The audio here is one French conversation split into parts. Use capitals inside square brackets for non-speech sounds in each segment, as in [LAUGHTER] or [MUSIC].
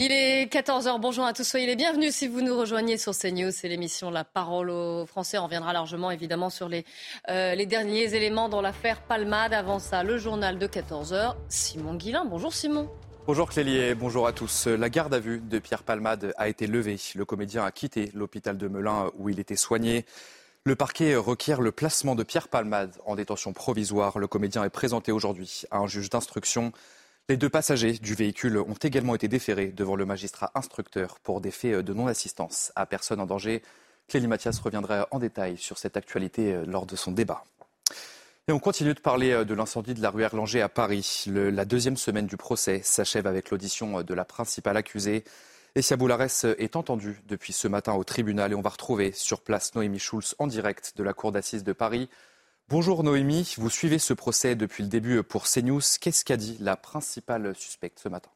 Il est 14h, bonjour à tous, soyez les bienvenus si vous nous rejoignez sur CNews, c'est l'émission La Parole aux Français. On reviendra largement évidemment sur les, euh, derniers éléments dans l'affaire Palmade. Avant ça, le journal de 14h, Simon Guillain. Bonjour Simon. Bonjour Clélier, bonjour à tous. La garde à vue de Pierre Palmade a été levée. Le comédien a quitté l'hôpital de Melun où il était soigné. Le parquet requiert le placement de Pierre Palmade en détention provisoire. Le comédien est présenté aujourd'hui à un juge d'instruction. Les deux passagers du véhicule ont également été déférés devant le magistrat instructeur pour des faits de non-assistance à personne en danger. Clélie Mathias reviendra en détail sur cette actualité lors de son débat. Et on continue de parler de l'incendie de la rue Erlanger à Paris. La deuxième semaine du procès s'achève avec l'audition de la principale accusée. Essia Boularès est entendue depuis ce matin au tribunal et on va retrouver sur place Noémie Schulz en direct de la cour d'assises de Paris. Bonjour Noémie, vous suivez ce procès depuis le début pour CNews. Qu'est-ce qu'a dit la principale suspecte ce matin?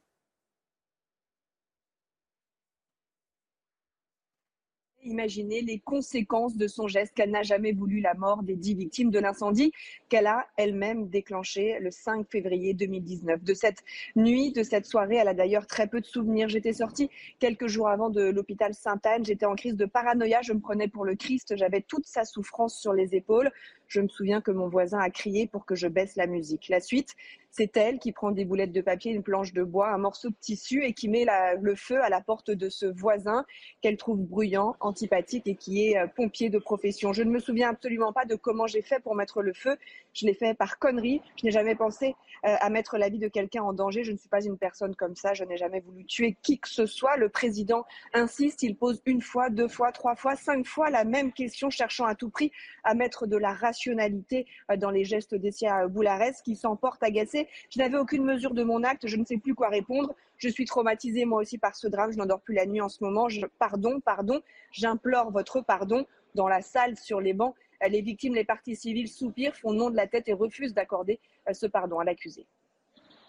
Imaginer les conséquences de son geste, qu'elle n'a jamais voulu la mort des dix victimes de l'incendie qu'elle a elle-même déclenché le 5 février 2019. De cette nuit, de cette soirée, elle a d'ailleurs très peu de souvenirs. J'étais sortie quelques jours avant de l'hôpital Sainte-Anne, j'étais en crise de paranoïa, je me prenais pour le Christ, j'avais toute sa souffrance sur les épaules. Je me souviens que mon voisin a crié pour que je baisse la musique. La suite, c'est elle qui prend des boulettes de papier, une planche de bois, un morceau de tissu et qui met le feu à la porte de ce voisin qu'elle trouve bruyant, antipathique et qui est euh, pompier de profession. Je ne me souviens absolument pas de comment j'ai fait pour mettre le feu. Je l'ai fait par connerie. Je n'ai jamais pensé euh, à mettre la vie de quelqu'un en danger. Je ne suis pas une personne comme ça. Je n'ai jamais voulu tuer qui que ce soit. Le président insiste. Il pose une fois, deux fois, trois fois, cinq fois la même question, cherchant à tout prix à mettre de la rationalité euh, dans les gestes d'Essia Boularès, qui s'emporte agacée. Je n'avais aucune mesure de mon acte. Je ne sais plus quoi répondre. Je suis traumatisée moi aussi par ce drame. Je n'endors plus la nuit en ce moment. Pardon, pardon. J'implore votre pardon. Dans la salle, sur les bancs, euh, les victimes, les parties civiles soupirent, font non de la tête et refusent d'accorder euh, ce pardon à l'accusé.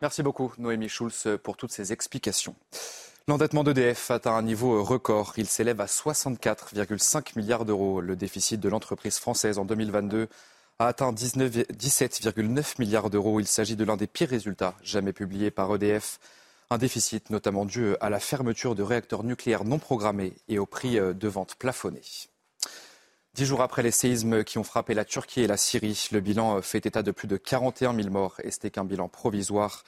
Merci beaucoup Noémie Schulz pour toutes ces explications. L'endettement d'EDF atteint un niveau record. Il s'élève à 64,5 milliards d'euros. Le déficit de l'entreprise française en 2022 a atteint 19 17,9 milliards d'euros. Il s'agit de l'un des pires résultats jamais publiés par EDF. Un déficit notamment dû à la fermeture de réacteurs nucléaires non programmés et au prix euh, de vente plafonné. Dix jours après les séismes qui ont frappé la Turquie et la Syrie, le bilan euh, fait état de plus de 41 000 morts et c'était qu'un bilan provisoire.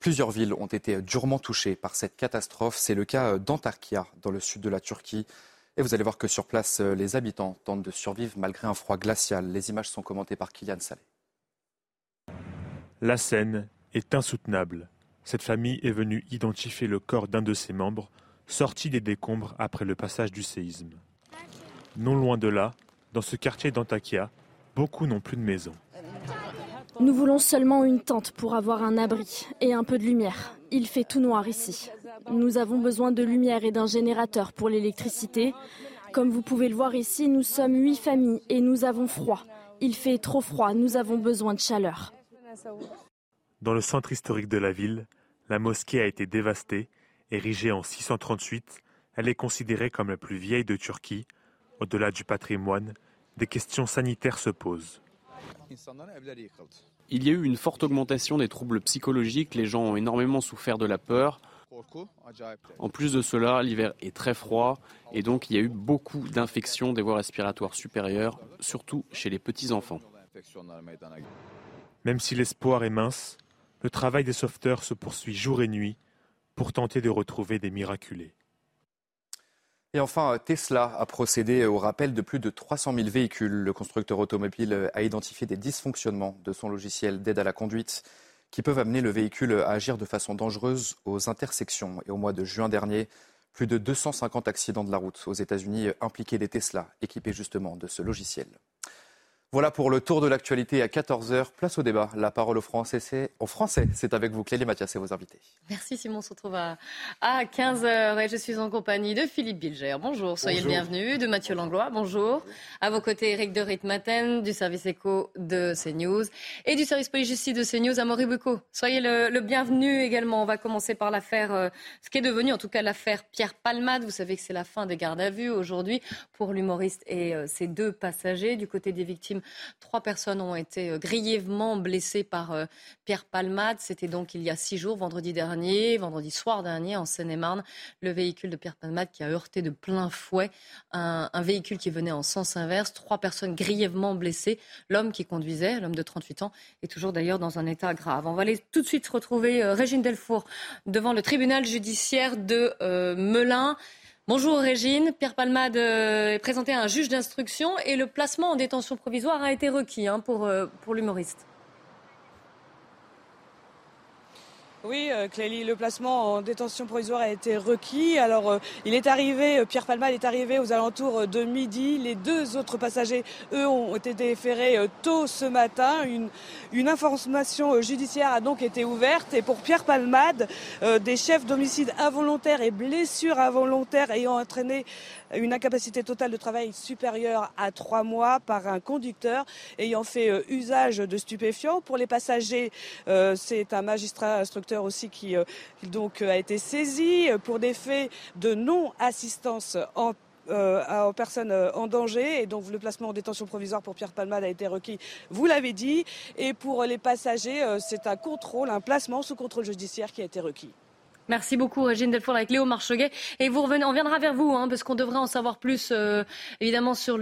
Plusieurs villes ont été durement touchées par cette catastrophe. C'est le cas euh, d'Antakya, dans le sud de la Turquie. Et vous allez voir que sur place, euh, les habitants tentent de survivre malgré un froid glacial. Les images sont commentées par Kylian Salé. La scène est insoutenable. Cette famille est venue identifier le corps d'un de ses membres, sorti des décombres après le passage du séisme. Non loin de là, dans ce quartier d'Antakya, beaucoup n'ont plus de maison. Nous voulons seulement une tente pour avoir un abri et un peu de lumière. Il fait tout noir ici. Nous avons besoin de lumière et d'un générateur pour l'électricité. Comme vous pouvez le voir ici, nous sommes huit familles et nous avons froid. Il fait trop froid, nous avons besoin de chaleur. Dans le centre historique de la ville, la mosquée a été dévastée. Érigée en 638, elle est considérée comme la plus vieille de Turquie. Au-delà du patrimoine, des questions sanitaires se posent. Il y a eu une forte augmentation des troubles psychologiques, les gens ont énormément souffert de la peur. En plus de cela, l'hiver est très froid et donc il y a eu beaucoup d'infections des voies respiratoires supérieures, surtout chez les petits-enfants. Même si l'espoir est mince, le travail des sauveteurs se poursuit jour et nuit pour tenter de retrouver des miraculés. Et enfin, Tesla a procédé au rappel de plus de 300 000 véhicules. Le constructeur automobile a identifié des dysfonctionnements de son logiciel d'aide à la conduite qui peuvent amener le véhicule à agir de façon dangereuse aux intersections. Et au mois de juin dernier, plus de 250 accidents de la route aux États-Unis impliquaient des Tesla équipés justement de ce logiciel. Voilà pour le tour de l'actualité à 14h. Place au débat. La parole au français, c'est, au français. C'est avec vous, Clélie Mathias et vos invités. Merci Simon, on se retrouve à, 15h et je suis en compagnie de Philippe Bilger. Bonjour, soyez le bienvenu. De Mathieu Langlois, bonjour. À vos côtés, Eric de Ritmaten du service éco de CNews et du service police-justice de CNews, Amaury Bucco. Soyez le, bienvenu également. On va commencer par l'affaire, euh, ce qui est devenu en tout cas l'affaire Pierre Palmade. Vous savez que c'est la fin des gardes à vue aujourd'hui pour l'humoriste et euh, ses deux passagers. Du côté des victimes, Trois personnes ont été euh, grièvement blessées par euh, Pierre Palmade. C'était donc il y a six jours, vendredi dernier, vendredi soir dernier, en Seine-et-Marne. Le véhicule de Pierre Palmade qui a heurté de plein fouet un, véhicule qui venait en sens inverse. Trois personnes grièvement blessées. L'homme qui conduisait, l'homme de 38 ans, est toujours d'ailleurs dans un état grave. On va aller tout de suite retrouver euh, Régine Delfour devant le tribunal judiciaire de Melun. Bonjour Régine. Pierre Palmade euh, est présenté à un juge d'instruction et le placement en détention provisoire a été requis hein, pour, euh, pour l'humoriste. Oui, euh, Clélie, le placement en détention provisoire a été requis. Alors, euh, il est arrivé, euh, Pierre Palmal est arrivé aux alentours de midi. Les deux autres passagers, eux, ont été déférés tôt ce matin. Une, une information judiciaire a donc été ouverte. Et pour Pierre Palmade, des chefs d'homicide involontaire et blessures involontaires ayant entraîné une incapacité totale de travail supérieure à trois mois par un conducteur ayant fait usage de stupéfiants. Pour les passagers, c'est un magistrat instructeur aussi qui euh, donc a été saisi pour des faits de non-assistance euh, aux personnes euh, en danger. Et donc le placement en détention provisoire pour Pierre Palmade a été requis, vous l'avez dit. Et pour les passagers, c'est un contrôle, un placement sous contrôle judiciaire qui a été requis. Merci beaucoup, Régine Delfour, avec Léo Marcheguet. Et on viendra vers vous, hein, parce qu'on devrait en savoir plus, euh, évidemment, sur,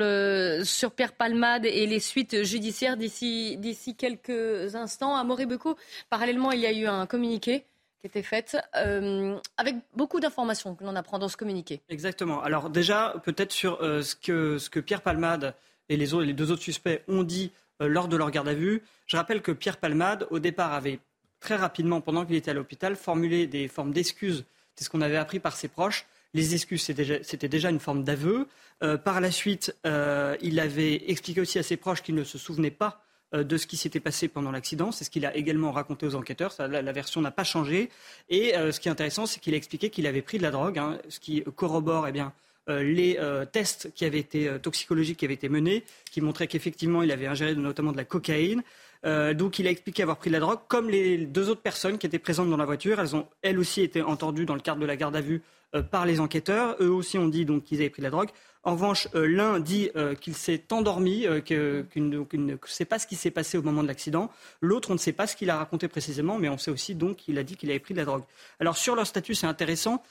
Pierre Palmade et les suites judiciaires d'ici, quelques instants. À Moribeco, parallèlement, il y a eu un communiqué qui était fait, euh, avec beaucoup d'informations que l'on apprend dans ce communiqué. Exactement. Alors déjà, peut-être sur euh, ce, que, Pierre Palmade et les, les deux autres suspects ont dit lors de leur garde à vue. Je rappelle que Pierre Palmade, au départ, avait très rapidement, pendant qu'il était à l'hôpital, formuler des formes d'excuses. C'est ce qu'on avait appris par ses proches. Les excuses, c'était déjà, une forme d'aveu. Euh, par la suite, euh, il avait expliqué aussi à ses proches qu'il ne se souvenait pas euh, de ce qui s'était passé pendant l'accident. C'est ce qu'il a également raconté aux enquêteurs. la, version n'a pas changé. Et ce qui est intéressant, c'est qu'il a expliqué qu'il avait pris de la drogue, hein, ce qui corrobore eh bien, les tests qui avaient été toxicologiques qui avaient été menés, qui montraient qu'effectivement il avait ingéré notamment de la cocaïne. Euh, donc il a expliqué avoir pris de la drogue, comme les deux autres personnes qui étaient présentes dans la voiture. Elles ont elles aussi été entendues dans le cadre de la garde à vue euh, par les enquêteurs. Eux aussi ont dit donc qu'ils avaient pris de la drogue. En revanche, euh, l'un dit qu'il s'est endormi, qu'il ne sait pas ce qui s'est passé au moment de l'accident. L'autre, on ne sait pas ce qu'il a raconté précisément, mais on sait aussi donc qu'il a dit qu'il avait pris de la drogue. Alors sur leur statut, c'est intéressant.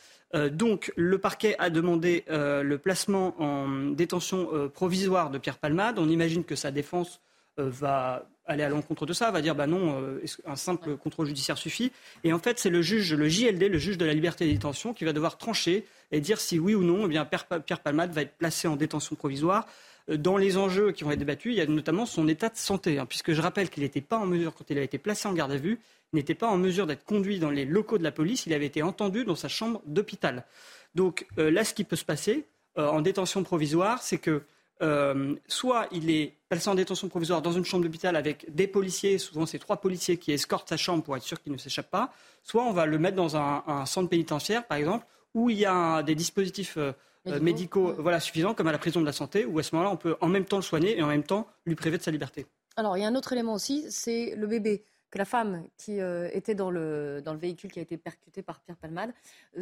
donc, le parquet a demandé le placement en détention provisoire de Pierre Palmade. On imagine que sa défense va aller à l'encontre de ça, va dire bah non, euh, un simple contrôle judiciaire suffit? Et en fait, c'est le juge, le JLD, le juge de la liberté de détention, qui va devoir trancher et dire si oui ou non, eh bien Pierre, Palmade va être placé en détention provisoire. Euh, dans les enjeux qui vont être débattus, il y a notamment son état de santé, hein, puisque je rappelle qu'il n'était pas en mesure, quand il a été placé en garde à vue, il n'était pas en mesure d'être conduit dans les locaux de la police, il avait été entendu dans sa chambre d'hôpital. Donc euh, là, ce qui peut se passer en détention provisoire, c'est que euh, soit il est placé en détention provisoire dans une chambre d'hôpital avec des policiers, souvent c'est trois policiers qui escortent sa chambre pour être sûr qu'il ne s'échappe pas, soit on va le mettre dans un, centre pénitentiaire, par exemple, où il y a des dispositifs euh, euh, médicaux, voilà, suffisants, comme à la prison de la santé, où à ce moment-là, on peut en même temps le soigner et en même temps lui priver de sa liberté. Alors, il y a un autre élément aussi, c'est le bébé que la femme qui était dans le, dans le véhicule qui a été percuté par Pierre Palmade,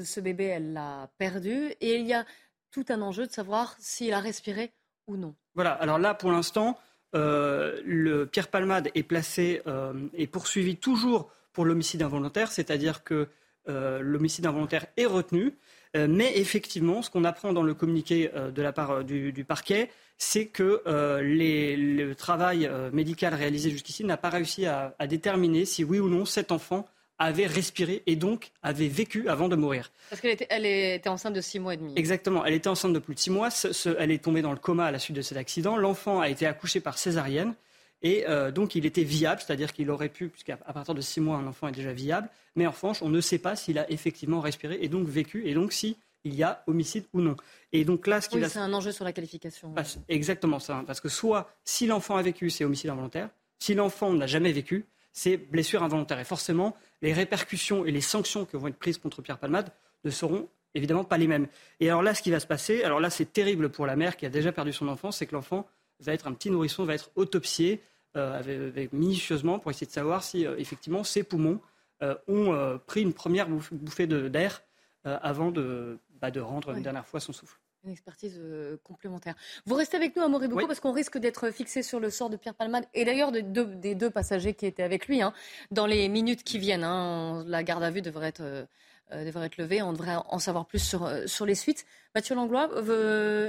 ce bébé, elle l'a perdu. Et il y a tout un enjeu de savoir s'il a respiré non Voilà, alors là, pour l'instant, euh, Pierre Palmade est placé euh, et poursuivi toujours pour l'homicide involontaire, c'est-à-dire que euh, l'homicide involontaire est retenu. mais effectivement, ce qu'on apprend dans le communiqué de la part du, parquet, c'est que le travail médical réalisé jusqu'ici n'a pas réussi à, déterminer si oui ou non cet enfant avait respiré et donc avait vécu avant de mourir. Parce qu'elle était, elle était enceinte de six mois et demi. Exactement, elle était enceinte de plus de six mois. elle est tombée dans le coma à la suite de cet accident. L'enfant a été accouché par césarienne et euh, donc il était viable, c'est-à-dire qu'il aurait pu, puisqu'à partir de six mois un enfant est déjà viable. Mais en revanche, on ne sait pas s'il a effectivement respiré et donc vécu. Et donc si il y a homicide ou non. Et donc là, ce qui oui, c'est un enjeu sur la qualification. exactement ça. Parce que soit, si l'enfant a vécu, c'est homicide involontaire. Si l'enfant n'a jamais vécu, c'est blessure involontaire. Et forcément, les répercussions et les sanctions que vont être prises contre Pierre Palmade ne seront évidemment pas les mêmes. Et alors là, ce qui va se passer, alors là, c'est terrible pour la mère qui a déjà perdu son enfant, c'est que l'enfant va être un petit nourrisson, va être autopsié euh, minutieusement pour essayer de savoir si euh, effectivement ses poumons euh, ont pris une première bouffée d'air avant de, bah, de rendre une dernière fois son souffle une expertise complémentaire. Vous restez avec nous, Amaury beaucoup parce qu'on risque d'être fixé sur le sort de Pierre Palmade et d'ailleurs des deux, passagers qui étaient avec lui. Hein, dans les minutes qui viennent, hein, la garde à vue devrait être, devrait être levée. On devrait en savoir plus sur, sur les suites. Mathieu Langlois,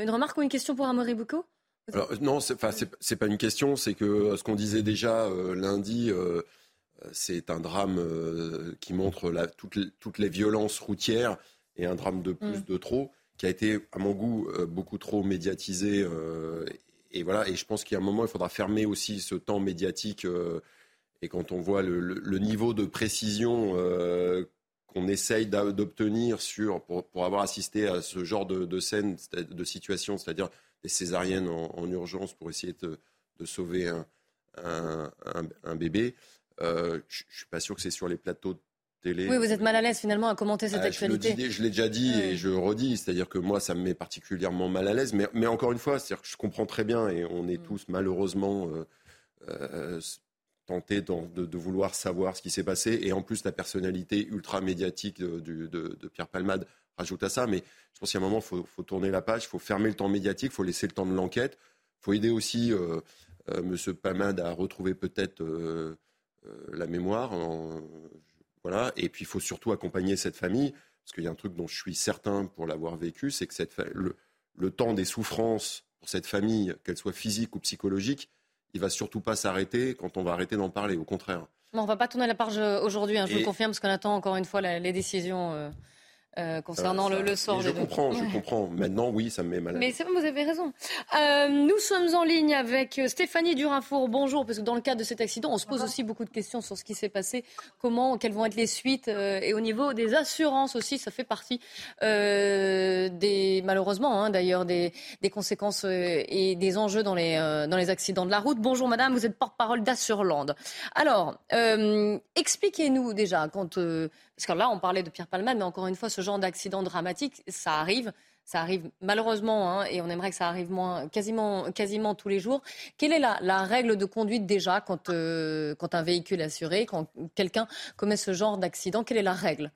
une remarque ou une question pour Amaury Boucaud? Alors, non, c'est, enfin, c'est, pas une question, c'est que euh, ce qu'on disait déjà euh, lundi, euh, c'est un drame qui montre la, toutes, toutes, les violences routières et un drame de plus, mm. de trop, qui a été, à mon goût, beaucoup trop médiatisé. et voilà, et je pense qu'il y a un moment, il faudra fermer aussi ce temps médiatique. et quand on voit le, niveau de précision qu'on essaye d'obtenir sur, pour, pour, avoir assisté à ce genre de, de scène, de situation, c'est-à-dire des césariennes en, urgence pour essayer de, sauver un, un, bébé. Euh, je ne suis pas sûr que c'est sur les plateaux télé. Oui, vous êtes mal à l'aise finalement à commenter cette ah, actualité. Je, l'ai déjà dit et je redis, c'est-à-dire que moi, ça me met particulièrement mal à l'aise. Mais, mais encore une fois, c'est-à-dire que je comprends très bien et on est mm. tous malheureusement euh, euh, tentés de, vouloir savoir ce qui s'est passé. Et en plus, la personnalité ultra médiatique de, de Pierre Palmade rajoute à ça. Mais je pense qu'à un moment, il faut, tourner la page, il faut fermer le temps médiatique, il faut laisser le temps de l'enquête. Il faut aider aussi euh, euh, M. Pamad à retrouver peut-être euh, la mémoire. Voilà. Et puis, il faut surtout accompagner cette famille, parce qu'il y a un truc dont je suis certain pour l'avoir vécu, c'est que cette, le, le temps des souffrances pour cette famille, qu'elle soit physique ou psychologique, il va surtout pas s'arrêter quand on va arrêter d'en parler. Au contraire. on ne va pas tourner la page aujourd'hui, hein, je vous confirme, parce qu'on attend encore une fois les décisions. Euh, concernant le, sort je comprends, je comprends. Maintenant, oui, ça me met mal. Mais c'est vous avez raison. Euh, nous sommes en ligne avec Stéphanie Durinfour. Bonjour, parce que dans le cadre de cet accident, on se pose aussi beaucoup de questions sur ce qui s'est passé, comment, quelles vont être les suites, euh, et au niveau des assurances aussi, ça fait partie des, malheureusement, hein, d'ailleurs, des, des, conséquences et des enjeux dans les, dans les accidents de la route. Bonjour, madame, vous êtes porte-parole d'Assurland. Alors, expliquez-nous déjà quand parce que là, on parlait de Pierre Palmade, mais encore une fois, ce genre d'accident dramatique, ça arrive. Ça arrive malheureusement, hein, et on aimerait que ça arrive moins, quasiment, tous les jours. Quelle est la, règle de conduite déjà quand, euh, quand un véhicule est assuré, quand quelqu'un commet ce genre d'accident? Quelle est la règle?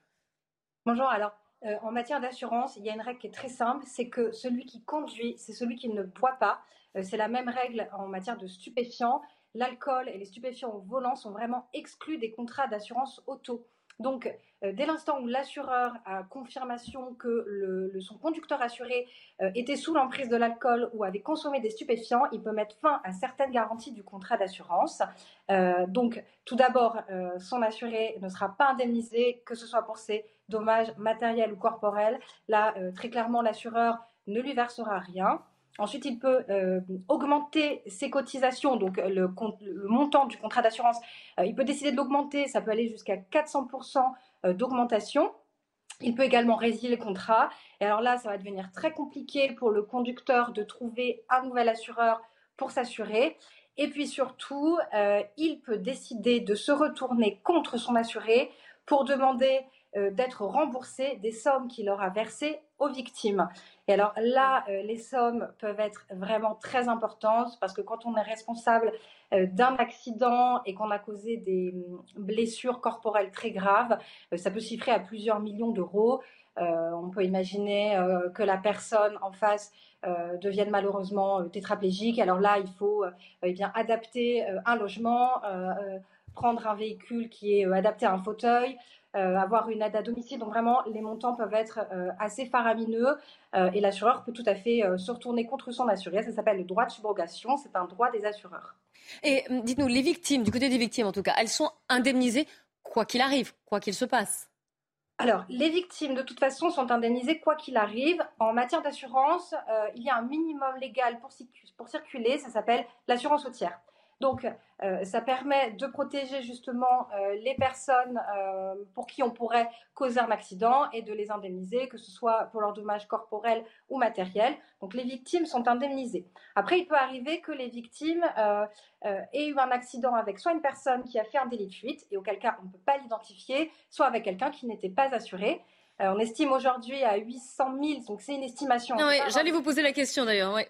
Bonjour, alors euh, en matière d'assurance, il y a une règle qui est très simple, c'est que celui qui conduit, c'est celui qui ne boit pas. Euh, c'est la même règle en matière de stupéfiants. L'alcool et les stupéfiants au volant sont vraiment exclus des contrats d'assurance auto. Donc, euh, dès l'instant où l'assureur a confirmation que son conducteur assuré euh, était sous l'emprise de l'alcool ou avait consommé des stupéfiants, il peut mettre fin à certaines garanties du contrat d'assurance. Euh, donc, tout d'abord, son assuré ne sera pas indemnisé, que ce soit pour ses dommages matériels ou corporels. Là, très clairement, l'assureur ne lui versera rien. Ensuite, il peut augmenter ses cotisations, donc le, le montant du contrat d'assurance. il peut décider de l'augmenter, ça peut aller jusqu'à 400% euh, d'augmentation. Il peut également résilier le contrat. Et alors là, ça va devenir très compliqué pour le conducteur de trouver un nouvel assureur pour s'assurer. Et puis surtout, euh, il peut décider de se retourner contre son assuré pour demander euh, d'être remboursé des sommes qu'il aura versées aux victimes. Et alors là, euh, les sommes peuvent être vraiment très importantes parce que quand on est responsable euh, d'un accident et qu'on a causé des mm, blessures corporelles très graves, ça peut chiffrer à plusieurs millions d'euros. on peut imaginer que la personne en face devienne malheureusement tétraplégique. Alors là, il faut eh bien adapter un logement, prendre un véhicule qui est adapté à un fauteuil, euh, avoir une aide à domicile. Donc vraiment, les montants peuvent être euh, assez faramineux euh, et l'assureur peut tout à fait se retourner contre son assuré. Ça s'appelle le droit de subrogation. C'est un droit des assureurs. Et hum, dites-nous, les victimes, du côté des victimes en tout cas, elles sont indemnisées quoi qu'il arrive, quoi qu'il se passe? Alors, les victimes, de toute façon, sont indemnisées quoi qu'il arrive. En matière d'assurance, il y a un minimum légal pour, pour circuler, ça s'appelle l'assurance routière. Donc, euh, ça permet de protéger justement euh, les personnes euh, pour qui on pourrait causer un accident et de les indemniser, que ce soit pour leurs dommages corporels ou matériels. Donc les victimes sont indemnisées. Après, il peut arriver que les victimes aient eu un accident avec soit une personne qui a fait un délit de fuite, et auquel cas on ne peut pas l'identifier, soit avec quelqu'un qui n'était pas assuré. on estime aujourd'hui à 800 000, donc c'est une estimation. J'allais vous poser la question d'ailleurs. Ouais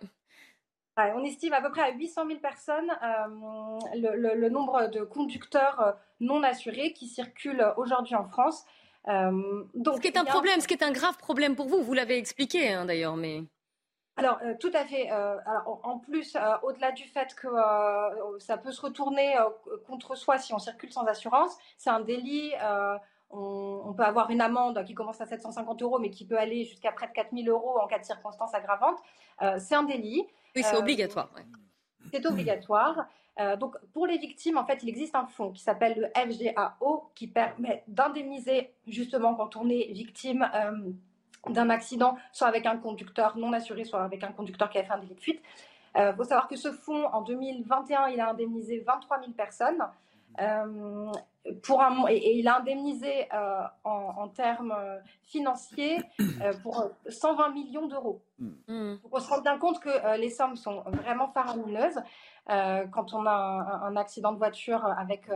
on estime à peu près à 800 000 personnes euh, le, nombre de conducteurs euh, non assurés qui circulent aujourd'hui en France. Euh, donc, ce qui est un problème, ce qui est un grave problème pour vous, vous l'avez expliqué hein, d'ailleurs, mais. Alors, tout à fait. en plus, au-delà du fait que ça peut se retourner contre soi si on circule sans assurance, c'est un délit. On, on, peut avoir une amende qui commence à 750 euros, mais qui peut aller jusqu'à près de 4000 euros en cas de circonstances aggravantes. c'est un délit. Oui, c'est euh, obligatoire. C'est obligatoire. Euh, donc, pour les victimes, en fait, il existe un fonds qui s'appelle le FGAO qui permet d'indemniser justement quand on est victime euh, d'un accident, soit avec un conducteur non assuré, soit avec un conducteur qui a fait un délit de fuite. Il faut savoir que ce fonds, en 2021, il a indemnisé 23 000 personnes. Euh, pour un, et, il a indemnisé euh, en, termes euh, financiers pour 120 millions d'euros. Mm. On se rend bien compte que les sommes sont vraiment faramineuses quand on a un, accident de voiture avec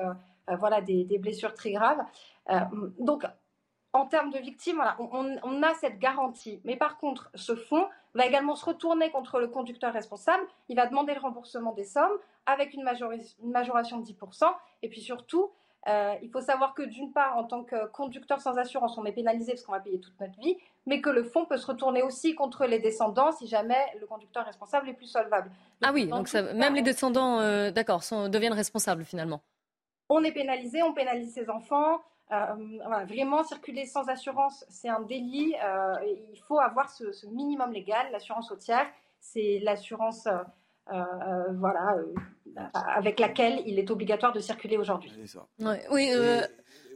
voilà, des, des, blessures très graves. donc, en termes de victimes, on, a cette garantie. Mais par contre, ce fonds va également se retourner contre le conducteur responsable. Il va demander le remboursement des sommes avec une, majoration de 10%. Et puis surtout, euh, il faut savoir que d'une part, en tant que conducteur sans assurance, on est pénalisé parce qu'on va payer toute notre vie, mais que le fonds peut se retourner aussi contre les descendants si jamais le conducteur responsable est plus solvable. ah oui, donc même les descendants, euh, d'accord, deviennent responsables finalement. On est pénalisé, on pénalise ses enfants. Euh, vraiment, circuler sans assurance, c'est un délit. Il faut avoir ce, minimum légal. L'assurance routière, c'est l'assurance voilà, avec laquelle il est obligatoire de circuler aujourd'hui. oui,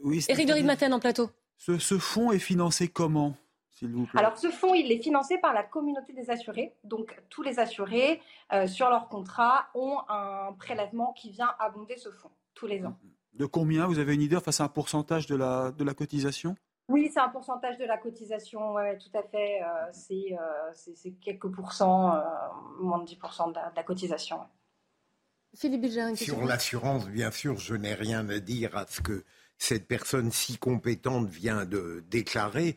oui Éric de Matin en plateau. Ce, ce fonds est financé comment vous plaît? Alors, ce fonds, il est financé par la communauté des assurés. Donc, tous les assurés, sur leur contrat, ont un prélèvement qui vient abonder ce fonds tous les ans. De combien? Vous avez une idée face à un pourcentage de la, de la cotisation? Oui, c'est un pourcentage de la cotisation, ouais, tout à fait. Euh, euh, c'est quelques pourcents, euh, moins de 10% de la, cotisation. Philippe Sur l'assurance, bien sûr, je n'ai rien à dire à ce que cette personne si compétente vient de déclarer.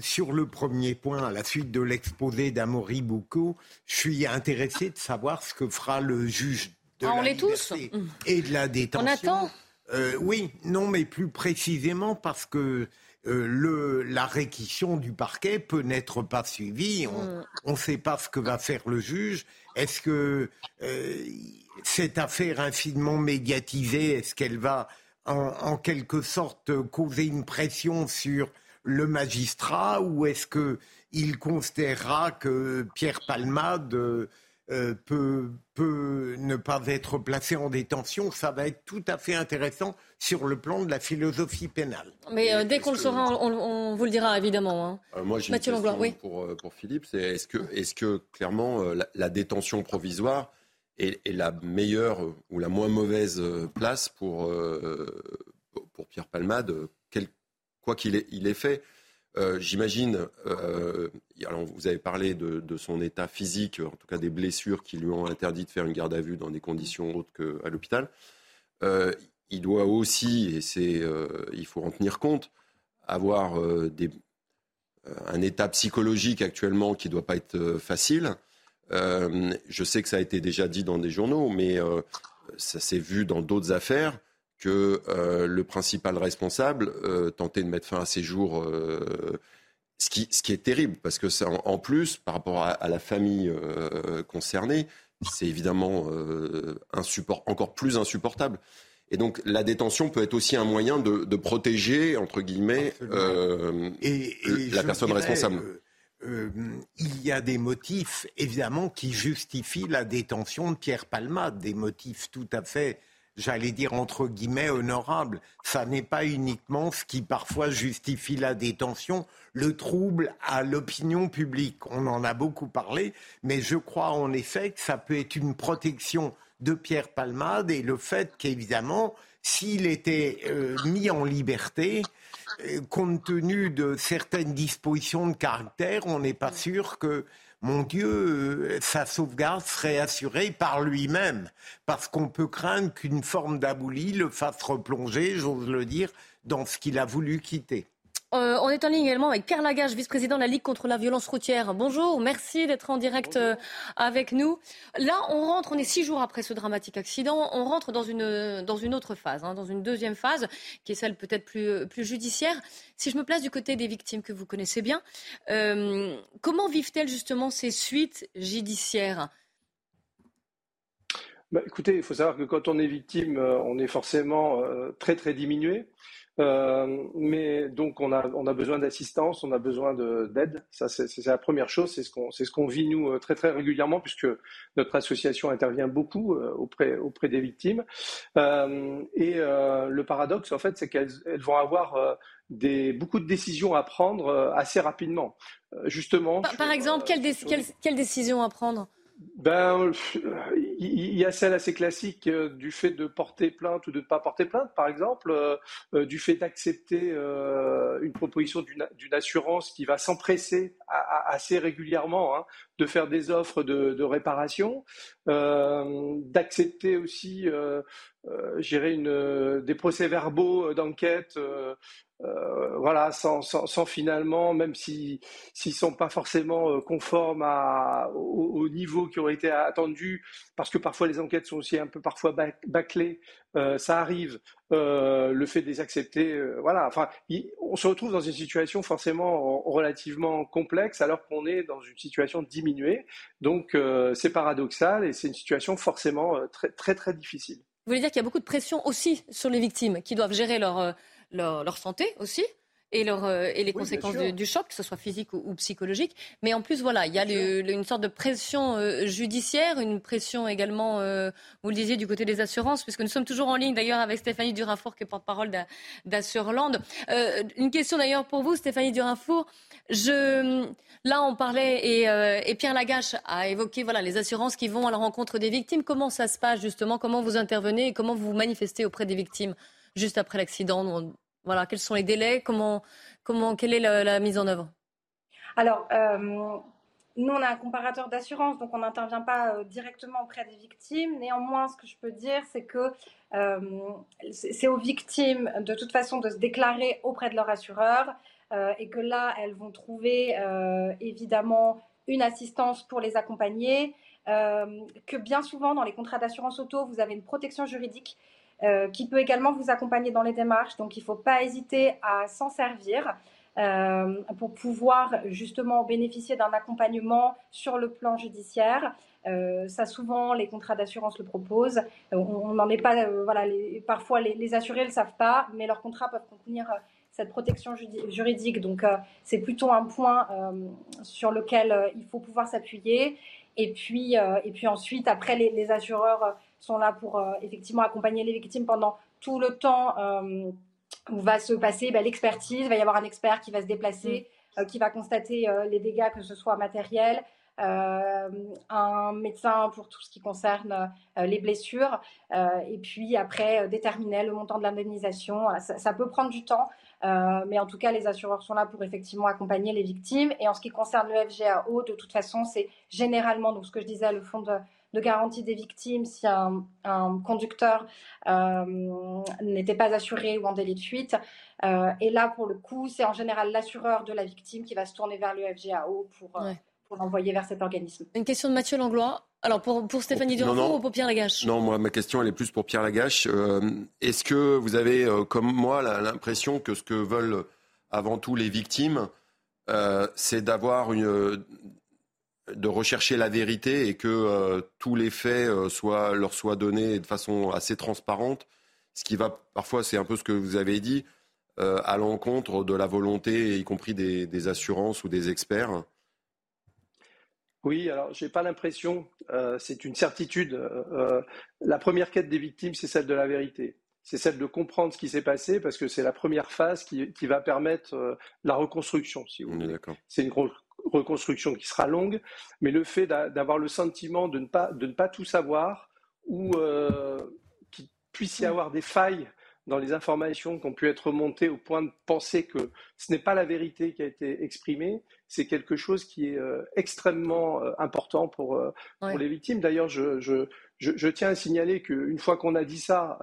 sur le premier point, à la suite de l'exposé d'Amaury Boucault, je suis intéressé de savoir ce que fera le juge de ah, la liberté [LAUGHS] et de la détention. On attend euh, oui, non, mais plus précisément parce que euh, le, la réquisition du parquet peut n'être pas suivie. On ne mm. sait pas ce que va faire le juge. Est-ce que euh, cette affaire infiniment médiatisée, est-ce qu'elle va en, quelque sorte causer une pression sur le magistrat ou est-ce qu'il considérera que Pierre Palmade euh, peut, peut ne pas être placé en détention, ça va être tout à fait intéressant sur le plan de la philosophie pénale. Mais euh, dès qu'on le saura, on, vous le dira évidemment. Hein. Euh, moi, j'ai une question pour, pour, Philippe. C'est est-ce que, est que clairement la, détention provisoire est, la meilleure ou la moins mauvaise place pour, pour Pierre Palmade, quoi qu'il ait, fait euh, j'imagine, euh, vous avez parlé de, son état physique, en tout cas des blessures qui lui ont interdit de faire une garde à vue dans des conditions autres qu'à l'hôpital. Euh, il doit aussi, et c'est, il faut en tenir compte, avoir un état psychologique actuellement qui ne doit pas être facile. Je sais que ça a été déjà dit dans des journaux, mais ça s'est vu dans d'autres affaires que euh, le principal responsable euh, tentait de mettre fin à ses jours, euh, ce, qui, ce, qui, est terrible, parce que ça, en, plus, par rapport à, la famille concernée, c'est évidemment encore plus insupportable. Et donc la détention peut être aussi un moyen de, protéger, entre guillemets, et, la personne responsable. Il y a des motifs, évidemment, qui justifient la détention de Pierre Palma, des motifs tout à fait j'allais dire entre guillemets, honorable. Ça n'est pas uniquement ce qui parfois justifie la détention, le trouble à l'opinion publique. On en a beaucoup parlé, mais je crois en effet que ça peut être une protection de Pierre Palmade et le fait qu'évidemment, s'il était euh, mis en liberté, euh, compte tenu de certaines dispositions de caractère, on n'est pas sûr que mon Dieu, euh, sa sauvegarde serait assurée par lui-même, parce qu'on peut craindre qu'une forme d'abouli le fasse replonger, j'ose le dire, dans ce qu'il a voulu quitter. Euh, on est en ligne également avec Pierre Lagage, vice-président de la Ligue contre la violence routière. Bonjour, merci d'être en direct euh, avec nous. Là, on rentre, on est six jours après ce dramatique accident, on rentre dans une, dans une autre phase, hein, dans une deuxième phase, qui est celle peut-être plus, plus judiciaire. Si je me place du côté des victimes que vous connaissez bien, euh, comment vivent-elles justement ces suites judiciaires? Bah, écoutez, il faut savoir que quand on est victime, on est forcément très très diminué. Euh, mais donc on a, on a besoin d'assistance, on a besoin d'aide. Ça c'est la première chose, c'est ce qu'on ce qu'on vit nous euh, très très régulièrement puisque notre association intervient beaucoup euh, auprès auprès des victimes. Euh, et le paradoxe en fait, c'est qu'elles elles vont avoir des beaucoup de décisions à prendre assez rapidement. justement. Par, par exemple, quelles quelle, quelle décisions à prendre? Ben, il y a celle assez classique euh, du fait de porter plainte ou de ne pas porter plainte, par exemple, euh, euh, du fait d'accepter une proposition d'une assurance qui va s'empresser assez régulièrement hein, de faire des offres de, réparation, d'accepter aussi, des procès-verbaux d'enquête euh, voilà, sans, finalement, même s'ils ne sont pas forcément euh, conformes au, niveau qui aurait été attendu, parce que parfois les enquêtes sont aussi un peu parfois bâclées, euh, ça arrive, le fait de les accepter, voilà, enfin, on se retrouve dans une situation forcément relativement complexe alors qu'on est dans une situation diminuée, donc c'est paradoxal et c'est une situation forcément très très très difficile. Vous voulez dire qu'il y a beaucoup de pression aussi sur les victimes qui doivent gérer leur leur, santé aussi et, leur, euh, et les conséquences du, choc, que ce soit physique ou, psychologique. Mais en plus, voilà, il y a une sorte de pression euh, judiciaire, une pression également, euh, vous le disiez, du côté des assurances, puisque nous sommes toujours en ligne d'ailleurs avec Stéphanie Durinfour, qui est porte-parole d'Assurland. une question d'ailleurs pour vous, Stéphanie Durinfour. Je, là, on parlait et, et, Pierre Lagache a évoqué voilà, les assurances qui vont à la rencontre des victimes. Comment ça se passe justement? Comment vous intervenez et comment vous vous manifestez auprès des victimes? Juste après l'accident Voilà, quels sont les délais Comment, comment, quelle est la, mise en œuvre? Alors, euh, nous, on a un comparateur d'assurance, donc on n'intervient pas euh, directement auprès des victimes. Néanmoins, ce que je peux dire, c'est que euh, c'est aux victimes, de toute façon, de se déclarer auprès de leur assureur et que là, elles vont trouver évidemment une assistance pour les accompagner. que bien souvent, dans les contrats d'assurance auto, vous avez une protection juridique euh, qui peut également vous accompagner dans les démarches. Donc, il ne faut pas hésiter à s'en servir. Euh, pour pouvoir justement bénéficier d'un accompagnement sur le plan judiciaire. Euh, ça, souvent, les contrats d'assurance le proposent. on n'en est pas, voilà, parfois les, assurés ne le savent pas, mais leurs contrats peuvent contenir cette protection juridique. Donc, c'est plutôt un point sur lequel il faut pouvoir s'appuyer. Et puis, et puis ensuite, après, les, les assureurs sont là pour euh, effectivement accompagner les victimes pendant tout le temps euh, où va se passer ben, l'expertise. Il va y avoir un expert qui va se déplacer, mm. euh, qui va constater les dégâts, que ce soit matériels, un médecin pour tout ce qui concerne les blessures, et puis après déterminer le montant de l'indemnisation. Ça, ça, peut prendre du temps, mais en tout cas, les assureurs sont là pour effectivement accompagner les victimes. Et en ce qui concerne le FGAO, de toute façon, c'est généralement, donc ce que je disais, le fonds de de garantie des victimes si un, conducteur euh, n'était pas assuré ou en délit de fuite. Euh, et là, pour le coup, c'est en général l'assureur de la victime qui va se tourner vers le FGAO pour, euh, pour l'envoyer vers cet organisme. Une question de Mathieu Langlois. Alors pour, pour Stéphanie Duranceau ou pour Pierre Lagache? Non, moi ma question elle est plus pour Pierre Lagache. Est-ce que vous avez, comme moi, l'impression que ce que veulent avant tout les victimes, c'est d'avoir une, de rechercher la vérité et que euh, tous les faits euh, soient, leur soient donnés de façon assez transparente, ce qui va parfois, c'est un peu ce que vous avez dit, euh, à l'encontre de la volonté, y compris des, assurances ou des experts. Oui, alors j'ai pas l'impression, c'est une certitude. la première quête des victimes, c'est celle de la vérité. C'est celle de comprendre ce qui s'est passé parce que c'est la première phase qui, va permettre la reconstruction, si vous voulez. C'est une reconstruction qui sera longue, mais le fait d'avoir le sentiment de ne, pas, de ne pas tout savoir, ou qu'il puisse y avoir des failles dans les informations qui ont pu être remontées au point de penser que ce n'est pas la vérité qui a été exprimée, c'est quelque chose qui est extrêmement important pour, pour les victimes. D'ailleurs, je, je, je, tiens à signaler qu'une fois qu'on a dit ça,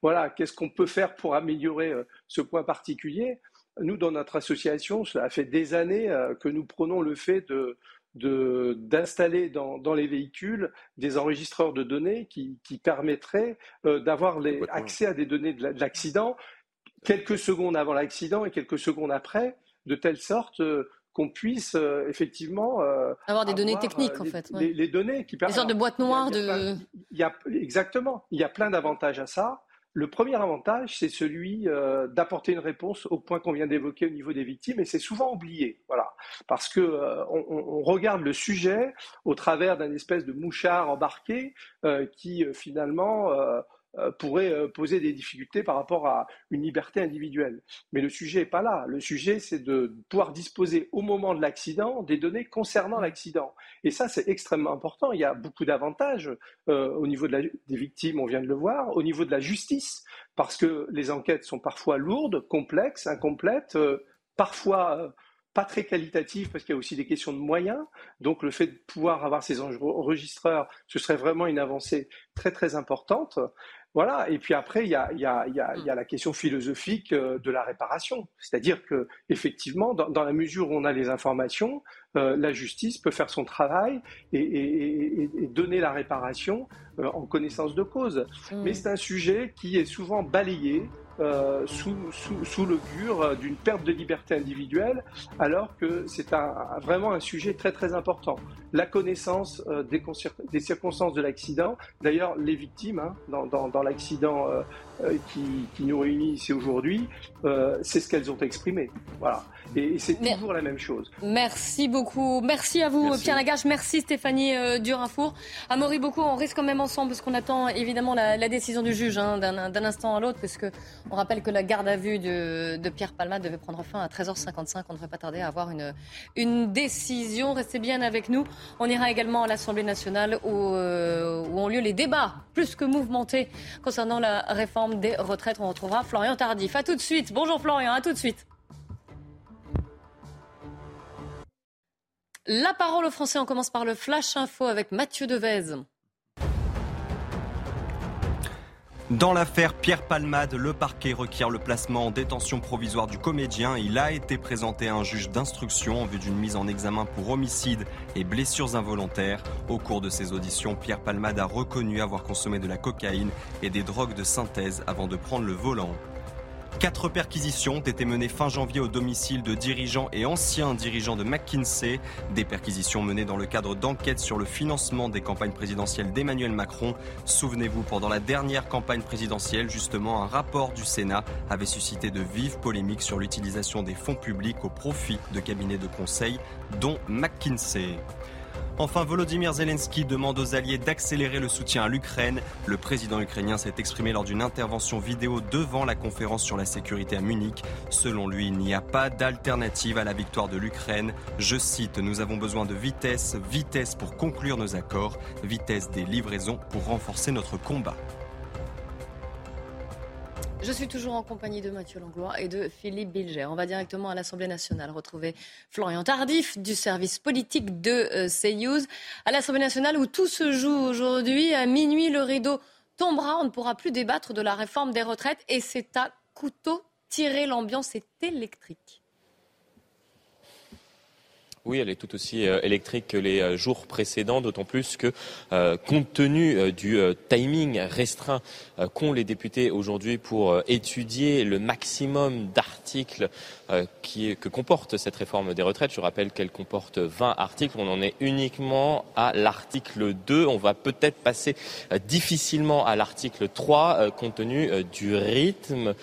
voilà, qu'est-ce qu'on peut faire pour améliorer ce point particulier? Nous, dans notre association, cela fait des années que nous prenons le fait de d'installer dans, dans, les véhicules des enregistreurs de données qui, qui permettraient euh, d'avoir accès à des données de l'accident quelques secondes avant l'accident et quelques secondes après, de telle sorte euh, qu'on puisse euh, effectivement avoir des données techniques en fait, les, données qui permettent des sortes de boîtes noires de il y a, exactement il y a plein d'avantages à ça le premier avantage, c'est celui euh, d'apporter une réponse au point qu'on vient d'évoquer au niveau des victimes, et c'est souvent oublié, voilà, parce que euh, on, regarde le sujet au travers d'un espèce de mouchard embarqué euh, qui finalement pourrait euh, poser des difficultés par rapport à une liberté individuelle. Mais le sujet n'est pas là. Le sujet, c'est de pouvoir disposer au moment de l'accident des données concernant l'accident. Et ça, c'est extrêmement important. Il y a beaucoup d'avantages euh, au niveau des victimes, on vient de le voir, au niveau de la justice, parce que les enquêtes sont parfois lourdes, complexes, incomplètes, parfois pas très qualitatives parce qu'il y a aussi des questions de moyens. Donc le fait de pouvoir avoir ces enregistreurs, ce serait vraiment une avancée très très importante. Voilà, et puis après, il y a, la question philosophique euh, de la réparation. C'est-à-dire que, effectivement, dans, la mesure où on a les informations, euh, la justice peut faire son travail et, donner la réparation euh, en connaissance de cause. Mmh. Mais c'est un sujet qui est souvent balayé euh, sous, sous, sous l'augure d'une perte de liberté individuelle, alors que c'est un, vraiment un sujet très très important. La connaissance euh, des, des, circonstances de l'accident, d'ailleurs les victimes hein, dans, dans, dans l'accident euh, qui, qui, nous réunit ici aujourd'hui, c'est ce qu'elles ont exprimé. Voilà. Et, c'est toujours la même chose. Merci beaucoup. Merci à vous, Pierre Lagache. Merci, Stéphanie Durinfour. Amaury, beaucoup, on reste quand même ensemble parce qu'on attend évidemment la, décision du juge hein, d'un instant à l'autre, parce on rappelle que la garde à vue de, Pierre Palma devait prendre fin à 13h55. On ne devrait pas tarder à avoir une, une décision. Restez bien avec nous. On ira également à l'Assemblée nationale où, euh, où ont lieu les débats plus que mouvementés concernant la réforme des retraites. On retrouvera Florian Tardif. À tout de suite. Bonjour Florian, à tout de suite. La parole aux Français, on commence par le Flash Info avec Mathieu Devez. Dans l'affaire Pierre Palmade, le parquet requiert le placement en détention provisoire du comédien. Il a été présenté à un juge d'instruction en vue d'une mise en examen pour homicide et blessures involontaires. Au cours de ses auditions, Pierre Palmade a reconnu avoir consommé de la cocaïne et des drogues de synthèse avant de prendre le volant. Quatre perquisitions ont été menées fin janvier au domicile de dirigeants et anciens dirigeants de McKinsey. Des perquisitions menées dans le cadre d'enquêtes sur le financement des campagnes présidentielles d'Emmanuel Macron. Souvenez-vous, pendant la dernière campagne présidentielle, justement, un rapport du Sénat avait suscité de vives polémiques sur l'utilisation des fonds publics au profit de cabinets de conseil, dont McKinsey. Enfin, Volodymyr Zelensky demande aux alliés d'accélérer le soutien à l'Ukraine. Le président ukrainien s'est exprimé lors d'une intervention vidéo devant la conférence sur la sécurité à Munich. Selon lui, il n'y a pas d'alternative à la victoire de l'Ukraine. Je cite, nous avons besoin de vitesse, vitesse pour conclure nos accords, vitesse des livraisons pour renforcer notre combat. Je suis toujours en compagnie de Mathieu Langlois et de Philippe Bilger. On va directement à l'Assemblée nationale retrouver Florian Tardif du service politique de euh, CNews. À l'Assemblée nationale où tout se joue aujourd'hui, à minuit, le rideau tombera. On ne pourra plus débattre de la réforme des retraites et c'est à couteau tiré. L'ambiance est électrique. Oui, elle est tout aussi euh, électrique que les euh, jours précédents, d'autant plus que, euh, compte tenu du timing restreint qu'ont les députés aujourd'hui pour étudier le maximum d'articles que comporte cette réforme des retraites, je rappelle qu'elle comporte 20 articles, on en est uniquement à l'article 2, on va peut-être passer difficilement à l'article 3 compte tenu du rythme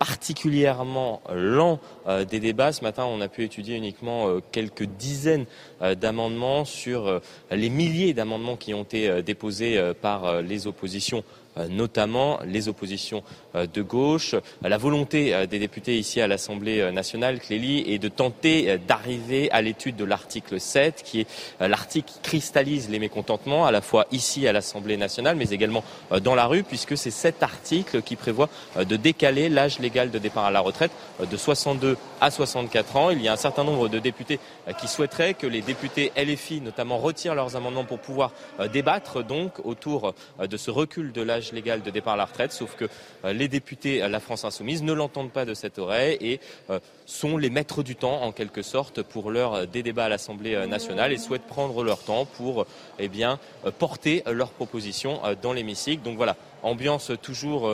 particulièrement lent euh, des débats. Ce matin, on a pu étudier uniquement euh, quelques dizaines euh, d'amendements sur les milliers d'amendements qui ont été déposés par les oppositions notamment les oppositions de gauche. La volonté des députés ici à l'Assemblée nationale, Clélie, est de tenter d'arriver à l'étude de l'article 7, qui est l'article qui cristallise les mécontentements, à la fois ici à l'Assemblée nationale, mais également dans la rue, puisque c'est cet article qui prévoit de décaler l'âge légal de départ à la retraite de 62 à 64 ans. Il y a un certain nombre de députés qui souhaiteraient que les députés LFI, notamment, retirent leurs amendements pour pouvoir débattre donc autour de ce recul de l'âge légal de départ à la retraite, sauf que les députés La France Insoumise ne l'entendent pas de cette oreille et sont les maîtres du temps en quelque sorte pour l'heure des débats à l'Assemblée nationale et souhaitent prendre leur temps pour eh bien, porter leurs propositions dans l'hémicycle. Donc voilà, ambiance toujours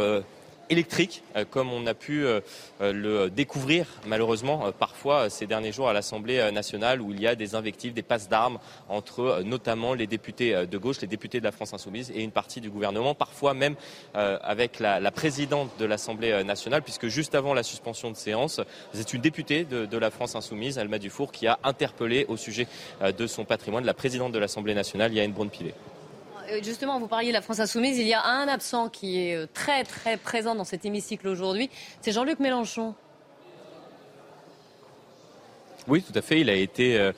électrique, euh, comme on a pu euh, euh, le découvrir malheureusement parfois ces derniers jours à l'Assemblée nationale, où il y a des invectives, des passes d'armes entre notamment les députés de gauche, les députés de la France insoumise et une partie du gouvernement, parfois même avec la, présidente de l'Assemblée nationale, puisque juste avant la suspension de séance, c'est une députée de, la France insoumise, Alma Dufour, qui a interpellé au sujet de son patrimoine la présidente de l'Assemblée nationale, Yann Braun-Pivet. Justement, vous parliez de la France insoumise. Il y a un absent qui est euh, très très présent dans cet hémicycle aujourd'hui. C'est Jean-Luc Mélenchon. Oui, tout à fait. Il a été euh,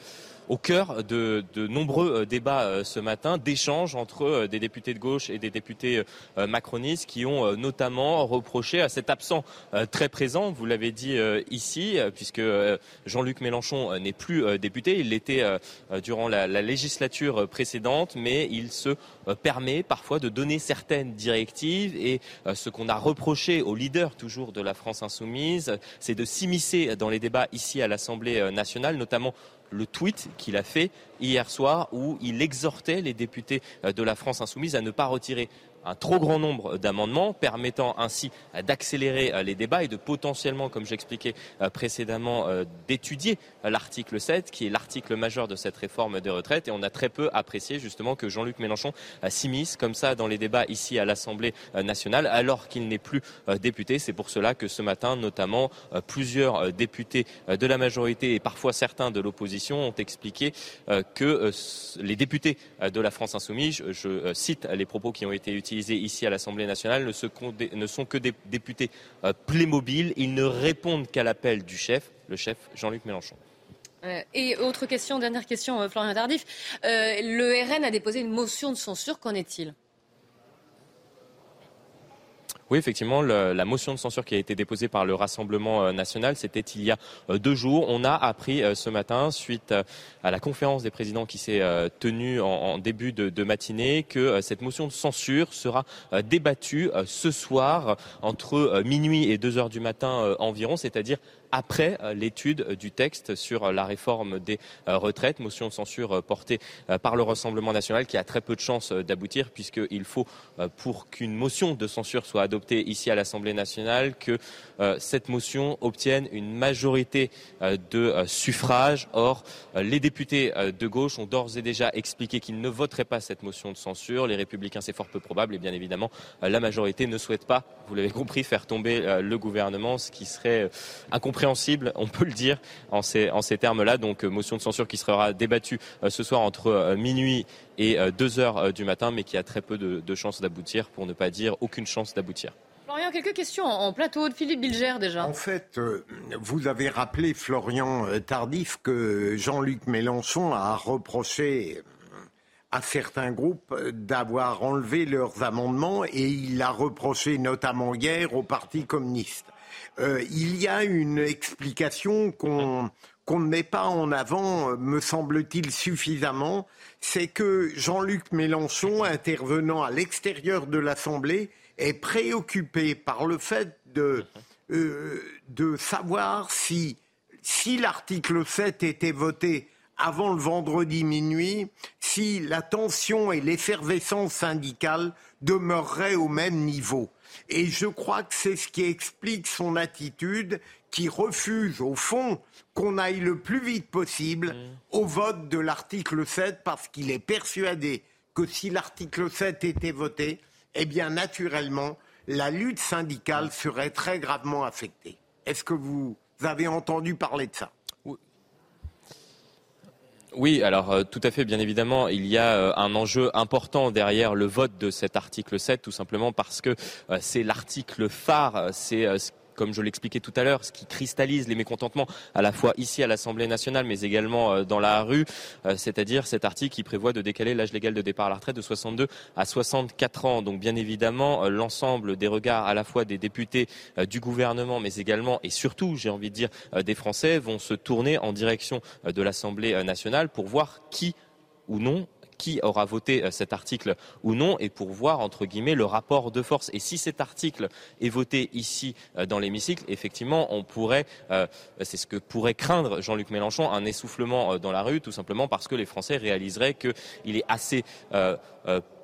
au cœur de, nombreux euh, débats euh, ce matin, d'échanges entre euh, des députés de gauche et des députés macronistes qui ont notamment reproché à cet absent très présent, vous l'avez dit ici, puisque Jean-Luc Mélenchon n'est plus député, il l'était durant la, la, législature précédente, mais il se permet parfois de donner certaines directives et ce qu'on a reproché aux leaders toujours de la France insoumise, c'est de s'immiscer dans les débats ici à l'Assemblée nationale, notamment le tweet qu'il a fait hier soir où il exhortait les députés euh, de la France insoumise à ne pas retirer un trop grand nombre d'amendements, permettant ainsi d'accélérer euh, les débats et de potentiellement, comme j'expliquais euh, précédemment, euh, d'étudier l'article 7, qui est l'article majeur de cette réforme des retraites. Et on a très peu apprécié justement que Jean-Luc Mélenchon s'immisce comme ça dans les débats ici à l'Assemblée nationale, alors qu'il n'est plus député. C'est pour cela que ce matin, notamment, plusieurs députés de la majorité et parfois certains de l'opposition ont expliqué que les députés de la France insoumise, je cite les propos qui ont été utilisés, ici à l'Assemblée nationale ne, sont que des députés euh, Playmobil. Ils ne répondent qu'à l'appel du chef, le chef Jean-Luc Mélenchon. Euh, et autre question, dernière question, euh, Florian Tardif. le RN a déposé une motion de censure. Qu'en est-il? Oui, effectivement, la motion de censure qui a été déposée par le Rassemblement euh, national, c'était il y a euh, deux jours. On a appris euh, ce matin, suite à la conférence des présidents qui s'est tenue en, début de, matinée, que cette motion de censure sera débattue ce soir entre minuit et deux heures du matin environ, c'est-à-dire après euh, l'étude du texte sur euh, la réforme des euh, retraites, motion de censure portée par le Rassemblement national qui a très peu de chances d'aboutir puisqu'il faut, pour qu'une motion de censure soit adoptée ici à l'Assemblée nationale, que cette motion obtienne une majorité de suffrages. Or, les députés de gauche ont d'ores et déjà expliqué qu'ils ne voteraient pas cette motion de censure. Les républicains, c'est fort peu probable et bien évidemment, la majorité ne souhaite pas, vous l'avez compris, faire tomber le gouvernement, ce qui serait incompréhensible compréhensible, on peut le dire en ces, en ces termes-là. Donc euh, motion de censure qui sera débattue euh, ce soir entre euh, minuit et 2 heures du matin, mais qui a très peu de, chances d'aboutir, pour ne pas dire aucune chance d'aboutir. Florian, quelques questions en plateau de Philippe Bilger déjà. En fait, vous avez rappelé, Florian Tardif, que Jean-Luc Mélenchon a reproché à certains groupes d'avoir enlevé leurs amendements et il a reproché notamment hier au Parti communiste. Euh, il y a une explication qu'on ne met pas en avant, me semble-t-il, suffisamment, c'est que Jean-Luc Mélenchon, intervenant à l'extérieur de l'Assemblée, est préoccupé par le fait de, euh, de savoir si, si l'article 7 était voté avant le vendredi minuit, si la tension et l'effervescence syndicale demeureraient au même niveau. Et je crois que c'est ce qui explique son attitude, qui refuse au fond qu'on aille le plus vite possible mmh. au vote de l'article 7 parce qu'il est persuadé que si l'article 7 était voté, eh bien naturellement, la lutte syndicale serait très gravement affectée. Est-ce que vous avez entendu parler de ça? Oui, alors euh, tout à fait, bien évidemment, il y a euh, un enjeu important derrière le vote de cet article 7, tout simplement parce que euh, c'est l'article phare, c'est comme je l'expliquais tout à l'heure, ce qui cristallise les mécontentements à la fois ici à l'Assemblée nationale, mais également euh, dans la rue, euh, c'est-à-dire cet article qui prévoit de décaler l'âge légal de départ à la retraite de 62 à 64 ans. Donc bien évidemment, euh, l'ensemble des regards à la fois des députés du gouvernement, mais également et surtout, j'ai envie de dire, des Français vont se tourner en direction de l'Assemblée nationale pour voir qui ou non qui aura voté euh, cet article ou non et pour voir, entre guillemets, le rapport de force. Et si cet article est voté ici euh, dans l'hémicycle, effectivement, on pourrait, euh, c'est ce que pourrait craindre Jean-Luc Mélenchon, un essoufflement dans la rue, tout simplement parce que les Français réaliseraient qu'il est assez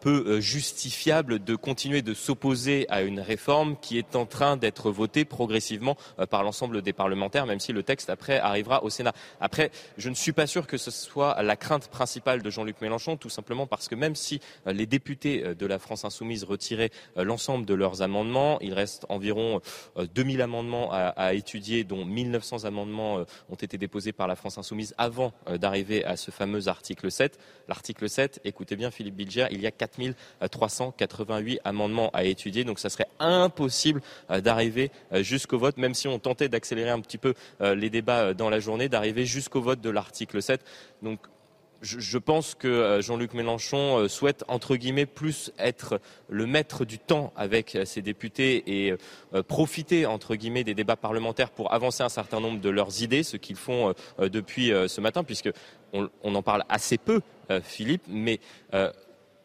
peu euh, justifiable de continuer de s'opposer à une réforme qui est en train d'être votée progressivement euh, par l'ensemble des parlementaires, même si le texte après arrivera au Sénat. Après, je ne suis pas sûr que ce soit la crainte principale de Jean-Luc Mélenchon, tout simplement parce que même si euh, les députés de la France insoumise retiraient l'ensemble de leurs amendements, il reste environ 2000 amendements à, étudier, dont 1900 amendements ont été déposés par la France insoumise avant d'arriver à ce fameux article 7. L'article 7, écoutez bien Philippe Bilger, il y a 4 388 amendements à étudier. Donc ça serait impossible euh, d'arriver euh, jusqu'au vote, même si on tentait d'accélérer un petit peu euh, les débats dans la journée, d'arriver jusqu'au vote de l'article 7. Donc je pense que Jean-Luc Mélenchon souhaite, entre guillemets, plus être le maître du temps avec ses députés et profiter, entre guillemets, des débats parlementaires pour avancer un certain nombre de leurs idées, ce qu'ils font depuis ce matin, puisque on, en parle assez peu, Philippe, mais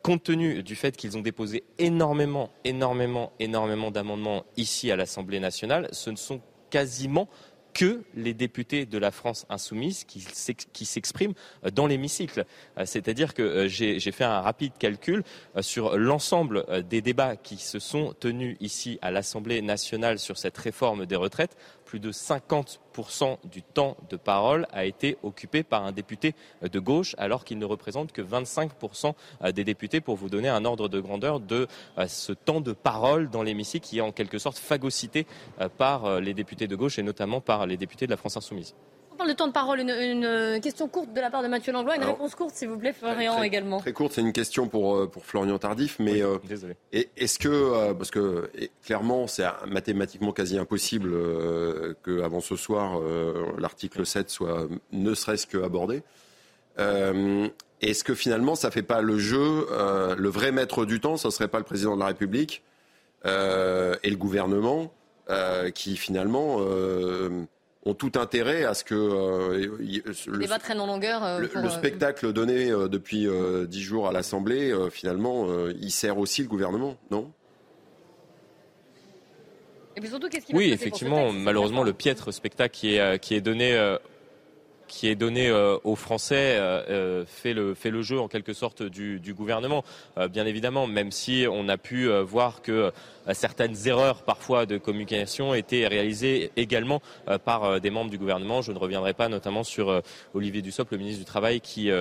compte tenu du fait qu'ils ont déposé énormément, énormément, énormément d'amendements ici à l'Assemblée nationale, ce ne sont quasiment que les députés de la France insoumise qui s'expriment dans l'hémicycle. Euh, c'est-à-dire que euh, j'ai fait un rapide calcul euh, sur l'ensemble des débats qui se sont tenus ici à l'Assemblée nationale sur cette réforme des retraites plus de 50% du temps de parole a été occupé par un député de gauche, alors qu'il ne représente que 25% des députés, pour vous donner un ordre de grandeur de euh, ce temps de parole dans l'hémicycle qui est en quelque sorte phagocyté euh, par euh, les députés de gauche et notamment par les députés de la France insoumise parle de temps de parole, une, question courte de la part de Mathieu Langlois, une réponse courte, s'il vous plaît, Florian également. Très courte, c'est une question pour, euh, pour Florian Tardif, mais euh, désolé. est-ce que, euh, parce que clairement, c'est mathématiquement quasi impossible qu'avant ce soir, l'article 7 soit ne serait-ce qu'abordé. est-ce que finalement, ça ne fait pas le jeu, le vrai maître du temps, ce ne serait pas le président de la République et le gouvernement qui finalement ont tout intérêt à ce que euh, le, longueur, euh, le, euh, spectacle donné depuis dix jours à l'Assemblée, finalement, il sert aussi le gouvernement, non? Et puis surtout, oui, effectivement, malheureusement, le piètre spectacle qui est, qui est donné qui est donné euh, aux Français euh, euh, fait, le, fait le jeu en quelque sorte du, gouvernement. bien évidemment, même si on a pu voir que certaines erreurs parfois de communication étaient réalisées également par des membres du gouvernement. Je ne reviendrai pas notamment sur Olivier Dussopt, le ministre du Travail, qui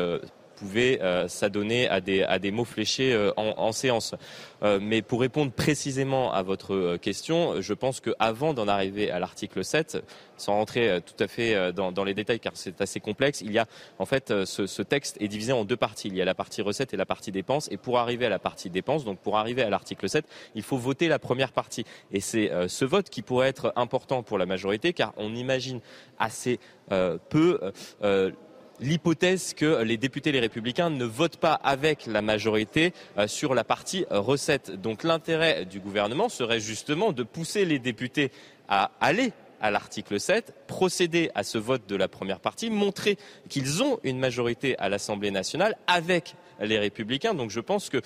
pouvait euh, s'adonner à des, des mots fléchés euh, en, séance. Euh, mais pour répondre précisément à votre question, je pense qu'avant d'en arriver à l'article 7, sans rentrer tout à fait dans, les détails car c'est assez complexe, il y a en fait ce, texte est divisé en deux parties. Il y a la partie recette et la partie dépenses. Et pour arriver à la partie dépenses, donc pour arriver à l'article 7, il faut voter la première partie. Et c'est ce vote qui pourrait être important pour la majorité car on imagine assez peu l'hypothèse que les députés les républicains ne votent pas avec la majorité euh, sur la partie recette. Donc l'intérêt du gouvernement serait justement de pousser les députés à aller à l'article 7, procéder à ce vote de la première partie, montrer qu'ils ont une majorité à l'Assemblée nationale avec les républicains. Donc je pense que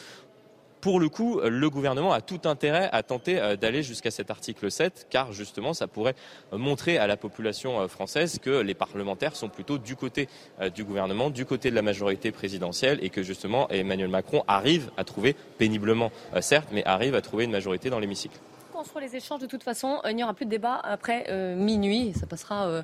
pour le coup, le gouvernement a tout intérêt à tenter euh, d'aller jusqu'à cet article 7, car justement, ça pourrait montrer à la population euh, française que les parlementaires sont plutôt du côté euh, du gouvernement, du côté de la majorité présidentielle, et que justement Emmanuel Macron arrive à trouver, péniblement certes, mais arrive à trouver une majorité dans l'hémicycle. Les échanges, de toute façon, il n'y aura plus de débat après minuit. Ça passera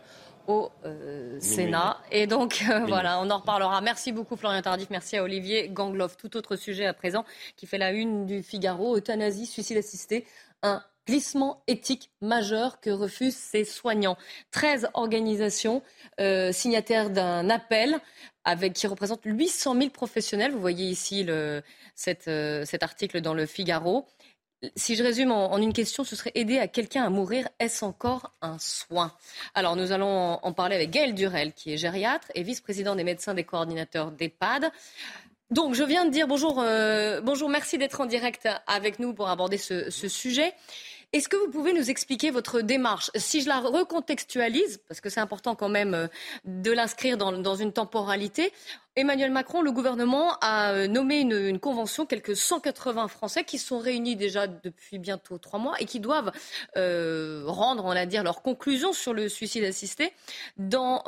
au euh, Sénat. Et donc, euh, voilà, on en reparlera. Merci beaucoup, Florian Tardif. Merci à Olivier Gangloff. Tout autre sujet à présent qui fait la une du Figaro. Euthanasie, suicide assisté. Un glissement éthique majeur que refusent ces soignants. 13 organisations euh, signataires d'un appel avec, qui représente 800 000 professionnels. Vous voyez ici le, cet article dans le Figaro si je résume en, une question, ce serait aider à quelqu'un à mourir. Est-ce encore un soin? Alors, nous allons en, parler avec Gaël Durel, qui est gériatre et vice-président des médecins des coordinateurs d'EHPAD. Donc, je viens de dire bonjour, euh, bonjour, merci d'être en direct avec nous pour aborder ce, ce sujet. Est-ce que vous pouvez nous expliquer votre démarche? Si je la recontextualise, parce que c'est important quand même euh, de l'inscrire dans, une temporalité, Emmanuel Macron, le gouvernement a euh, nommé une, convention, quelques 180 Français qui sont réunis déjà depuis bientôt trois mois et qui doivent euh, rendre, on va dire, leurs conclusions sur le suicide assisté dans,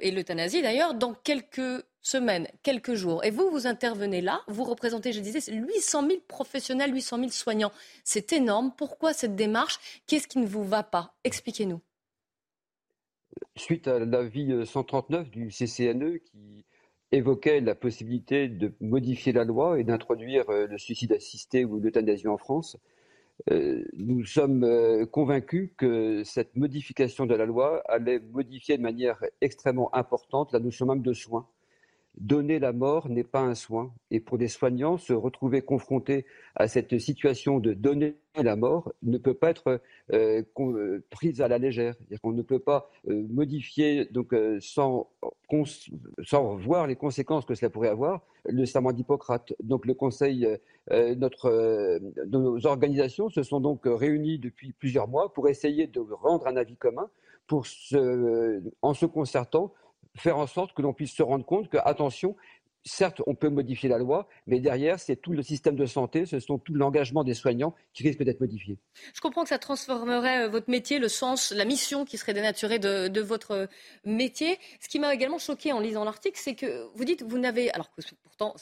et l'euthanasie d'ailleurs dans quelques semaines, quelques jours. Et vous, vous intervenez là, vous représentez, je disais, 800 000 professionnels, 800 000 soignants. C'est énorme. Pourquoi cette démarche? Qu'est-ce qui ne vous va pas? Expliquez-nous. Suite à l'avis 139 du CCNE qui évoquait la possibilité de modifier la loi et d'introduire euh, le suicide assisté ou l'euthanasie en France, euh, nous sommes euh, convaincus que cette modification de la loi allait modifier de manière extrêmement importante la notion même de soins donner la mort n'est pas un soin. Et pour des soignants, se retrouver confrontés à cette situation de donner la mort ne peut pas être euh, euh, prise à la légère. qu'on ne peut pas euh, modifier, donc sans, sans voir les conséquences que cela pourrait avoir, le serment d'Hippocrate. Donc le Conseil, notre, nos organisations se sont donc réunies depuis plusieurs mois pour essayer de rendre un avis commun, pour en se concertant faire en sorte que l'on puisse se rendre compte que, attention, certes, on peut modifier la loi, mais derrière, c'est tout le système de santé, ce sont tout l'engagement des soignants qui risque d'être modifié. Je comprends que ça transformerait euh, votre métier, le sens, la mission qui serait dénaturée de, votre euh, métier. Ce qui m'a également choqué en lisant l'article, c'est que vous dites, vous n'avez, alors que pourtant,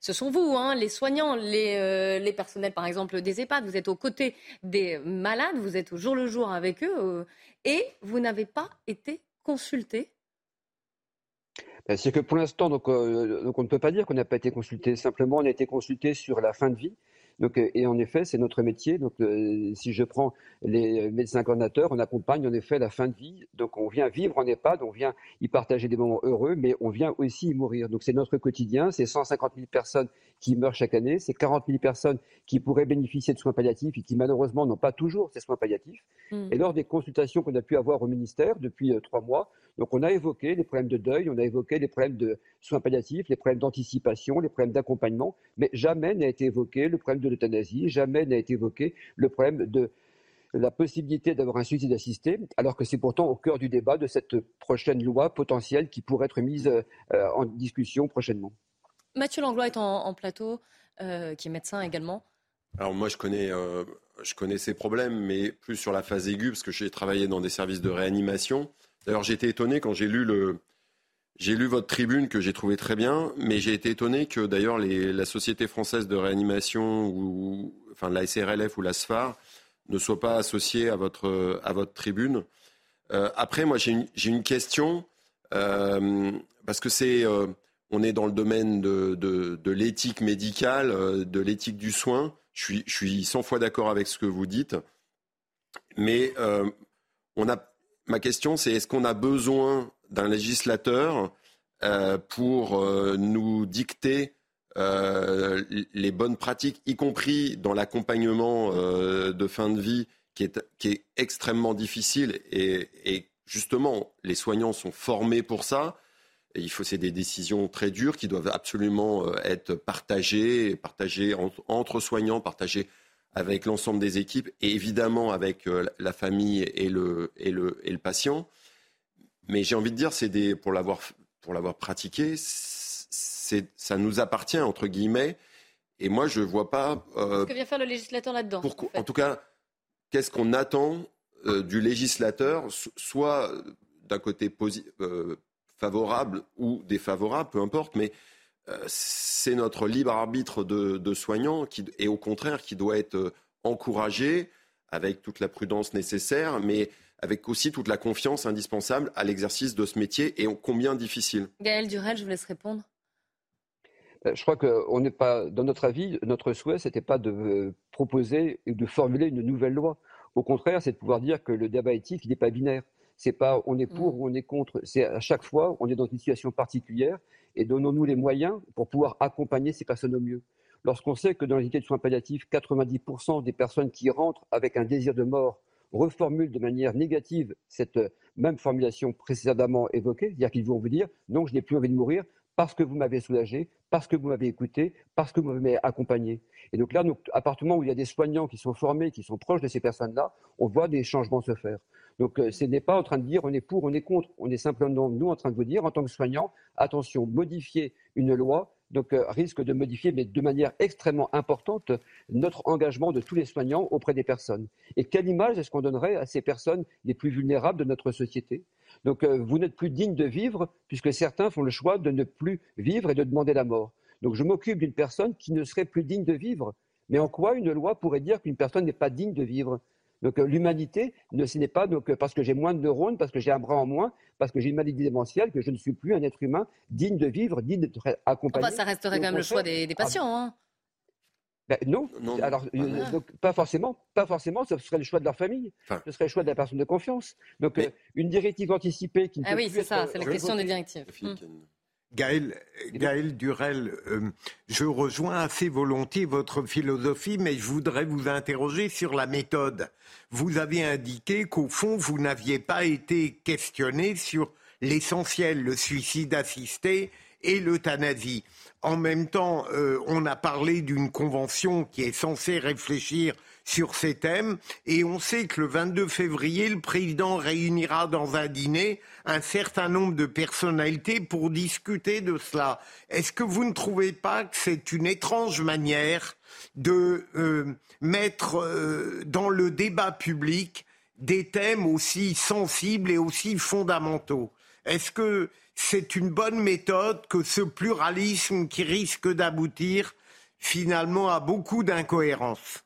ce sont vous, hein, les soignants, les, euh, les, personnels, par exemple, des EHPAD. Vous êtes aux côtés des malades, vous êtes au jour le jour avec eux, et vous n'avez pas été consulté c'est que pour l'instant, euh, donc, on ne peut pas dire qu'on n'a pas été consulté. Simplement, on a été consulté sur la fin de vie. Donc, euh, et en effet, c'est notre métier. Donc, euh, si je prends les médecins coordinateurs, on accompagne en effet la fin de vie. Donc, on vient vivre en EHPAD, on vient y partager des moments heureux, mais on vient aussi y mourir. Donc, c'est notre quotidien. C'est 150 000 personnes qui meurent chaque année. C'est 40 000 personnes qui pourraient bénéficier de soins palliatifs et qui malheureusement n'ont pas toujours ces soins palliatifs. Mmh. Et lors des consultations qu'on a pu avoir au ministère depuis trois mois, donc on a évoqué les problèmes de deuil, on a évoqué les problèmes de soins palliatifs, les problèmes d'anticipation, les problèmes d'accompagnement, mais jamais n'a été évoqué le problème de l'euthanasie, jamais n'a été évoqué le problème de la possibilité d'avoir un suicide assisté, alors que c'est pourtant au cœur du débat de cette prochaine loi potentielle qui pourrait être mise euh, en discussion prochainement. Mathieu Langlois est en, plateau, euh, qui est médecin également. Alors moi, je connais, euh, je connais ces problèmes, mais plus sur la phase aiguë, parce que j'ai travaillé dans des services de réanimation. D'ailleurs, j'ai été étonné quand j'ai lu le, j'ai lu votre tribune que j'ai trouvé très bien, mais j'ai été étonné que d'ailleurs la Société française de réanimation ou enfin la SRLF ou la SFAR ne soit pas associée à votre à votre tribune. Euh, après, moi j'ai une, une, question euh, parce que c'est euh, on est dans le domaine de, de, de l'éthique médicale, de l'éthique du soin. Je suis, je suis 100 fois d'accord avec ce que vous dites, mais on a ma question, c'est est-ce qu'on a besoin d'un législateur euh, pour euh, nous dicter euh, les bonnes pratiques, y compris dans l'accompagnement de fin de vie, qui est, qui est extrêmement difficile et, justement, les soignants sont formés pour ça. Il faut, c'est des décisions très dures qui doivent absolument être partagées, partagées entre soignants, partagées avec l'ensemble des équipes et évidemment avec la famille et le, et le, et le patient. Mais j'ai envie de dire, c'est des, pour l'avoir pour l'avoir pratiqué, c'est, ça nous appartient entre guillemets. Et moi, je vois pas. Euh, Ce que vient faire le législateur là-dedans. En, tout cas, qu'est-ce qu'on attend euh, du législateur, soit d'un côté favorable ou défavorable, peu importe, mais euh, c'est notre libre arbitre de, soignants qui, et au contraire qui doit être euh, encouragé avec toute la prudence nécessaire, mais avec aussi toute la confiance indispensable à l'exercice de ce métier et combien difficile. Gaël Durel, je vous laisse répondre. je crois qu'on n'est pas, dans notre avis, notre souhait, c'était pas de proposer et de formuler une nouvelle loi. Au contraire, c'est de pouvoir dire que le débat éthique, il n'est pas binaire. C'est pas on est pour mmh. ou on est contre. C'est à chaque fois, on est dans une situation particulière et donnons-nous les moyens pour pouvoir accompagner ces personnes au mieux. Lorsqu'on sait que dans les unités de soins palliatifs, 90% des personnes qui rentrent avec un désir de mort reformulent de manière négative cette même formulation précédemment évoquée, c'est-à-dire qu'ils vont vous dire non, je n'ai plus envie de mourir parce que vous m'avez soulagé, parce que vous m'avez écouté, parce que vous m'avez accompagné. Et donc là, à partir du moment où il y a des soignants qui sont formés, qui sont proches de ces personnes-là, on voit des changements se faire. Donc euh, ce n'est pas en train de dire on est pour, on est contre. On est simplement, nous, en train de vous dire, en tant que soignants, attention, modifier une loi, donc euh, risque de modifier, mais de manière extrêmement importante, notre engagement de tous les soignants auprès des personnes. Et quelle image est-ce qu'on donnerait à ces personnes les plus vulnérables de notre société? Donc euh, vous n'êtes plus digne de vivre, puisque certains font le choix de ne plus vivre et de demander la mort. Donc je m'occupe d'une personne qui ne serait plus digne de vivre. Mais en quoi une loi pourrait dire qu'une personne n'est pas digne de vivre? Donc euh, l'humanité, ce n'est pas donc, euh, parce que j'ai moins de neurones, parce que j'ai un bras en moins, parce que j'ai une maladie démentielle, que je ne suis plus un être humain digne de vivre, digne d'être accompagné. ça resterait quand même le choix des, patients. Hein. Ben, non, alors euh, pas forcément, pas forcément, ce serait le choix de leur famille, ce serait le choix de la personne de confiance. Donc une directive anticipée qui ne ah oui, c'est ça, c'est la question des directives. Gaël, Gaël Durel, euh, je rejoins assez volontiers votre philosophie, mais je voudrais vous interroger sur la méthode. Vous avez indiqué qu'au fond, vous n'aviez pas été questionné sur l'essentiel, le suicide assisté et l'euthanasie. En même temps, euh, on a parlé d'une convention qui est censée réfléchir sur ces thèmes. Et on sait que le 22 février, le président réunira dans un dîner un certain nombre de personnalités pour discuter de cela. Est-ce que vous ne trouvez pas que c'est une étrange manière de euh, mettre euh, dans le débat public des thèmes aussi sensibles et aussi fondamentaux? Est-ce que c'est une bonne méthode que ce pluralisme qui risque d'aboutir finalement à beaucoup d'incohérences?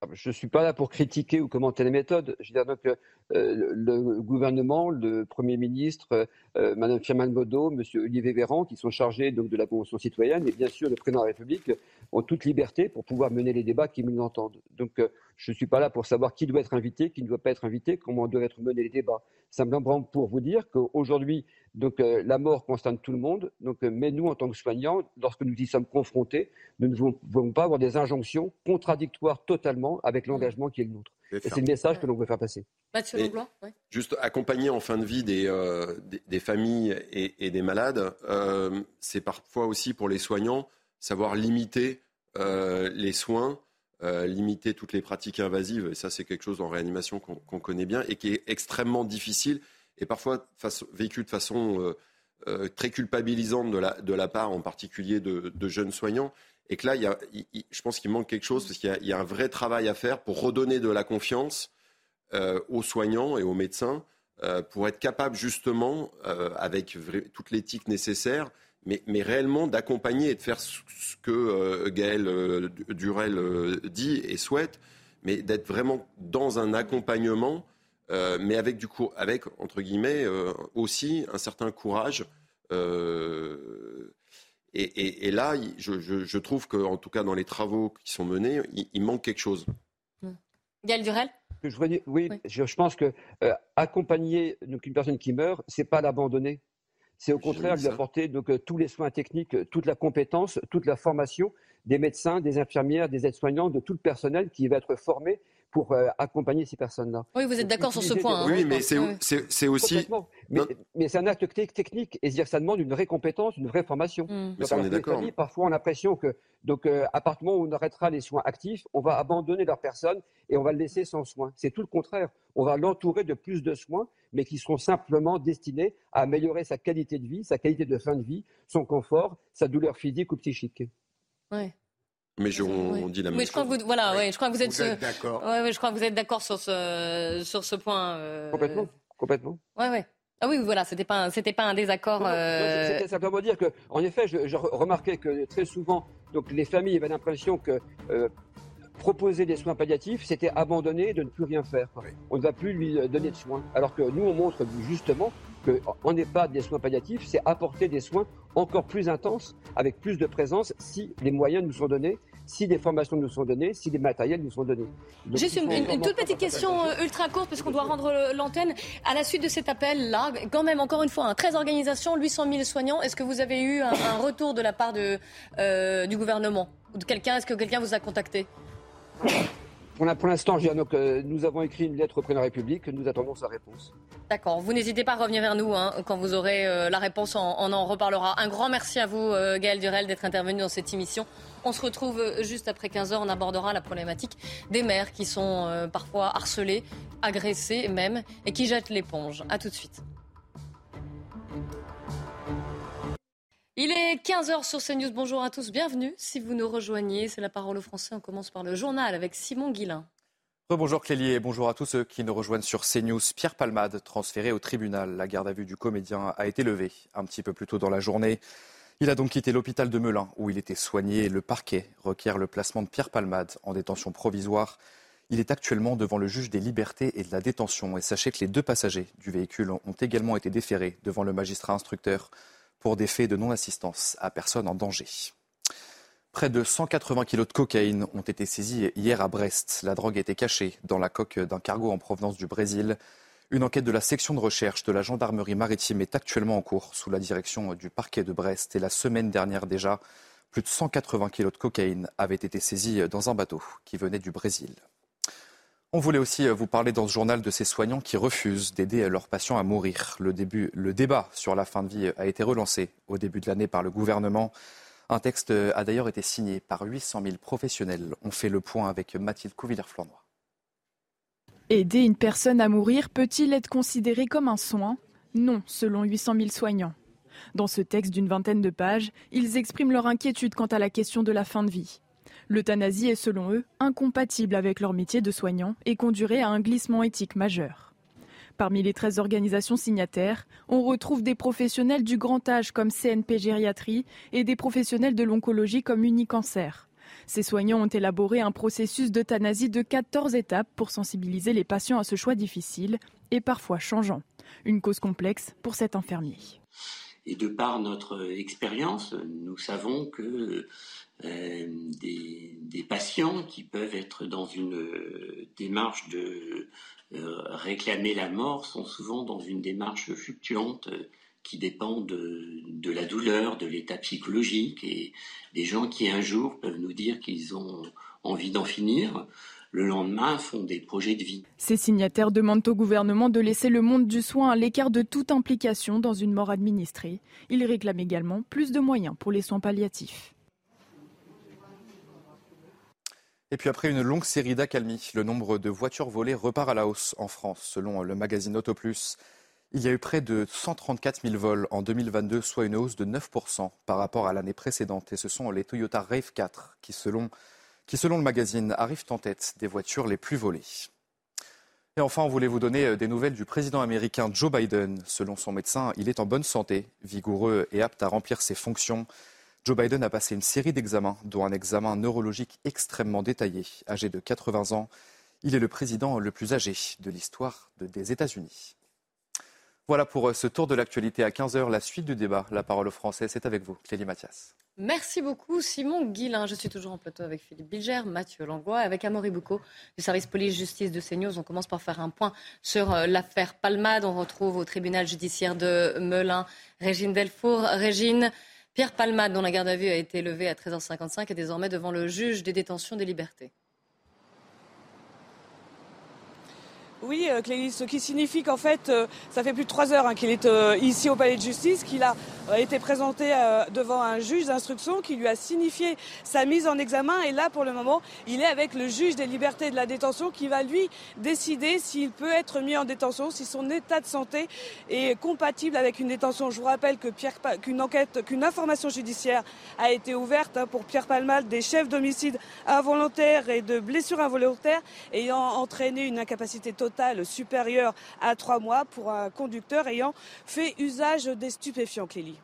Ah, je ne suis pas là pour critiquer ou commenter les méthodes. Je veux dire donc, euh, le gouvernement, le Premier ministre, euh, euh, Madame Firmin Bodo, Monsieur Olivier Véran, qui sont chargés donc, de la Convention citoyenne, et bien sûr le Président de la République, ont toute liberté pour pouvoir mener les débats qui nous entendent. Donc je ne suis pas là pour savoir qui doit être invité, qui ne doit pas être invité, comment doivent être menés les débats. Simplement pour vous dire qu'aujourd'hui, donc euh, la mort concerne tout le monde. Donc, euh, mais nous, en tant que soignants, lorsque nous y sommes confrontés, nous ne voulons pas avoir des injonctions contradictoires totalement avec l'engagement qui est le nôtre. C'est le message que l'on veut faire passer. Mathieu Leblanc, Juste accompagner en fin de vie des, euh, des, familles et, des malades, c'est parfois aussi pour les soignants savoir limiter les soins. limiter toutes les pratiques invasives, et ça c'est quelque chose en réanimation qu'on connaît bien et qui est extrêmement difficile et parfois vécu de façon euh, euh, très culpabilisante de la, de la part en particulier de, jeunes soignants. Et que là, il y a, je pense qu'il manque quelque chose parce qu'il y, a un vrai travail à faire pour redonner de la confiance euh, aux soignants et aux médecins pour être capable justement, avec toute l'éthique nécessaire, mais, réellement d'accompagner et de faire ce que Gaël Durel dit et souhaite, mais d'être vraiment dans un accompagnement euh, mais avec du coup, avec entre guillemets euh, aussi un certain courage. Euh, et, là, je, trouve qu'en tout cas dans les travaux qui sont menés, il, manque quelque chose. Mmh. Gaël Durel je oui, Je, pense que accompagner donc, une personne qui meurt, c'est pas l'abandonner. C'est au contraire lui apporter donc, tous les soins techniques, toute la compétence, toute la formation des médecins, des infirmières, des aides-soignants, de tout le personnel qui va être formé pour euh, accompagner ces personnes-là. Oui, vous êtes d'accord sur ce point. Hein, oui, mais c'est aussi. Mais, c'est un acte technique et dire ça demande une vraie compétence, une vraie formation. Mmh. Mais on est d'accord. Parfois, on a l'impression que, donc, euh, à partir du moment où on arrêtera les soins actifs, on va abandonner leur personne et on va le laisser sans soins. C'est tout le contraire. On va l'entourer de plus de soins, mais qui seront simplement destinés à améliorer sa qualité de vie, sa qualité de fin de vie, son confort, sa douleur physique ou psychique. Ouais. Mais je, on, dit la même je Crois que vous, voilà, ouais, je crois que vous êtes, êtes d'accord. Ouais, ouais, je crois que vous êtes d'accord sur ce, sur ce point. Euh... Complètement, complètement. Ouais, ouais. Ah oui, voilà, c'était pas, c'était pas un désaccord. Euh... C'était simplement dire que, en effet, je, je, remarquais que très souvent, donc les familles avaient l'impression que euh, proposer des soins palliatifs, c'était abandonner de ne plus rien faire. On ne va plus lui donner de soins. Alors que nous, on montre justement qu'en EHPAD, des soins palliatifs, c'est apporter des soins encore plus intenses, avec plus de présence, si les moyens nous sont donnés si des formations nous sont données, si des matériels nous sont donnés. Juste une, toute petite question euh, ultra courte, parce qu'on doit rendre l'antenne. À la suite de cet appel-là, quand même, encore une fois, 13 organisations, 800 000 soignants, est-ce que vous avez eu un, retour de la part de, euh, du gouvernement? Ou de quelqu'un Est-ce que quelqu'un vous a contacté? Pour l'instant, donc, euh, nous avons écrit une lettre au président de la République, nous attendons sa réponse. D'accord, vous n'hésitez pas à revenir vers nous hein, quand vous aurez la réponse, on, en reparlera. Un grand merci à vous, Gaël Durel, d'être intervenu dans cette émission. On se retrouve euh, juste après 15h. On abordera la problématique des mères qui sont euh, parfois harcelées, agressées même, et qui jettent l'éponge. A tout de suite. Il est 15h sur CNews. Bonjour à tous, bienvenue. Si vous nous rejoignez, c'est la parole aux Français. On commence par le journal avec Simon Guillain. Bonjour Clélie et bonjour à tous ceux qui nous rejoignent sur CNews. Pierre Palmade, transféré au tribunal. La garde à vue du comédien a été levée un petit peu plus tôt dans la journée. Il a donc quitté l'hôpital de Melun où il était soigné. Le parquet requiert le placement de Pierre Palmade en détention provisoire. Il est actuellement devant le juge des libertés et de la détention. Et sachez que les deux passagers du véhicule ont également été déférés devant le magistrat instructeur pour des faits de non-assistance à personne en danger. Près de 180 kilos de cocaïne ont été saisis hier à Brest. La drogue était cachée dans la coque d'un cargo en provenance du Brésil. Une enquête de la section de recherche de la gendarmerie maritime est actuellement en cours sous la direction du parquet de Brest. Et la semaine dernière déjà, plus de 180 kilos de cocaïne avaient été saisis dans un bateau qui venait du Brésil. On voulait aussi vous parler dans ce journal de ces soignants qui refusent d'aider leurs patients à mourir. Le, débat sur la fin de vie a été relancé au début de l'année par le gouvernement. Un texte a d'ailleurs été signé par 800 000 professionnels. On fait le point avec Mathilde Couvillère-Flournoy. Aider une personne à mourir peut-il être considéré comme un soin? Non, selon 800 000 soignants. Dans ce texte d'une vingtaine de pages, ils expriment leur inquiétude quant à la question de la fin de vie. L'euthanasie est selon eux incompatible avec leur métier de soignant et conduirait à un glissement éthique majeur. Parmi les 13 organisations signataires, on retrouve des professionnels du grand âge comme CNP Gériatrie et des professionnels de l'oncologie comme Unicancer. Ces soignants ont élaboré un processus d'euthanasie de 14 étapes pour sensibiliser les patients à ce choix difficile et parfois changeant. Une cause complexe pour cet infirmier. Et de par notre expérience, nous savons que euh, des, patients qui peuvent être dans une euh, démarche de euh, réclamer la mort sont souvent dans une démarche fluctuante qui dépend de, la douleur, de l'état psychologique, et des gens qui un jour peuvent nous dire qu'ils ont envie d'en finir, le lendemain font des projets de vie. Ces signataires demandent au gouvernement de laisser le monde du soin à l'écart de toute implication dans une mort administrée. Ils réclament également plus de moyens pour les soins palliatifs. Et puis après une longue série d'accalmies, le nombre de voitures volées repart à la hausse en France, selon le magazine Autoplus. Il y a eu près de 134 000 vols en 2022, soit une hausse de 9% par rapport à l'année précédente. Et ce sont les Toyota RAV4 qui, selon, qui, selon le magazine, arrivent en tête des voitures les plus volées. Et enfin, on voulait vous donner euh, des nouvelles du président américain Joe Biden. Selon son médecin, il est en bonne santé, vigoureux et apte à remplir ses fonctions. Joe Biden a passé une série d'examens, dont un examen neurologique extrêmement détaillé. Âgé de 80 ans, il est le président le plus âgé de l'histoire des États-Unis. Voilà pour euh, ce tour de l'actualité à 15h. La suite du débat, la parole aux Français, c'est avec vous, Clélie Mathias. Merci beaucoup, Simon Guillain. Je suis toujours en plateau avec Philippe Bilger, Mathieu Langlois, avec Amaury Boucaud du service police-justice de CNews. On commence par faire un point sur euh, l'affaire Palmade. On retrouve au tribunal judiciaire de Melun Régine Delfour. Régine, Pierre Palmade, dont la garde à vue a été levée à 13h55, est désormais devant le juge des détentions des libertés. Oui, euh, Clélie, ce qui signifie qu'en fait, euh, ça fait plus de trois heures hein, qu'il est euh, ici au palais de justice, qu'il a été présenté devant un juge d'instruction qui lui a signifié sa mise en examen. Et là, pour le moment, il est avec le juge des libertés et de la détention qui va lui décider s'il peut être mis en détention, si son état de santé est compatible avec une détention. Je vous rappelle que Pierre, qu'une enquête, qu'une information judiciaire a été ouverte hein, pour Pierre Palmal, des chefs d'homicide involontaire et de blessures involontaires ayant entraîné une incapacité totale supérieur à trois mois pour un conducteur ayant fait usage des stupéfiants, Clélie.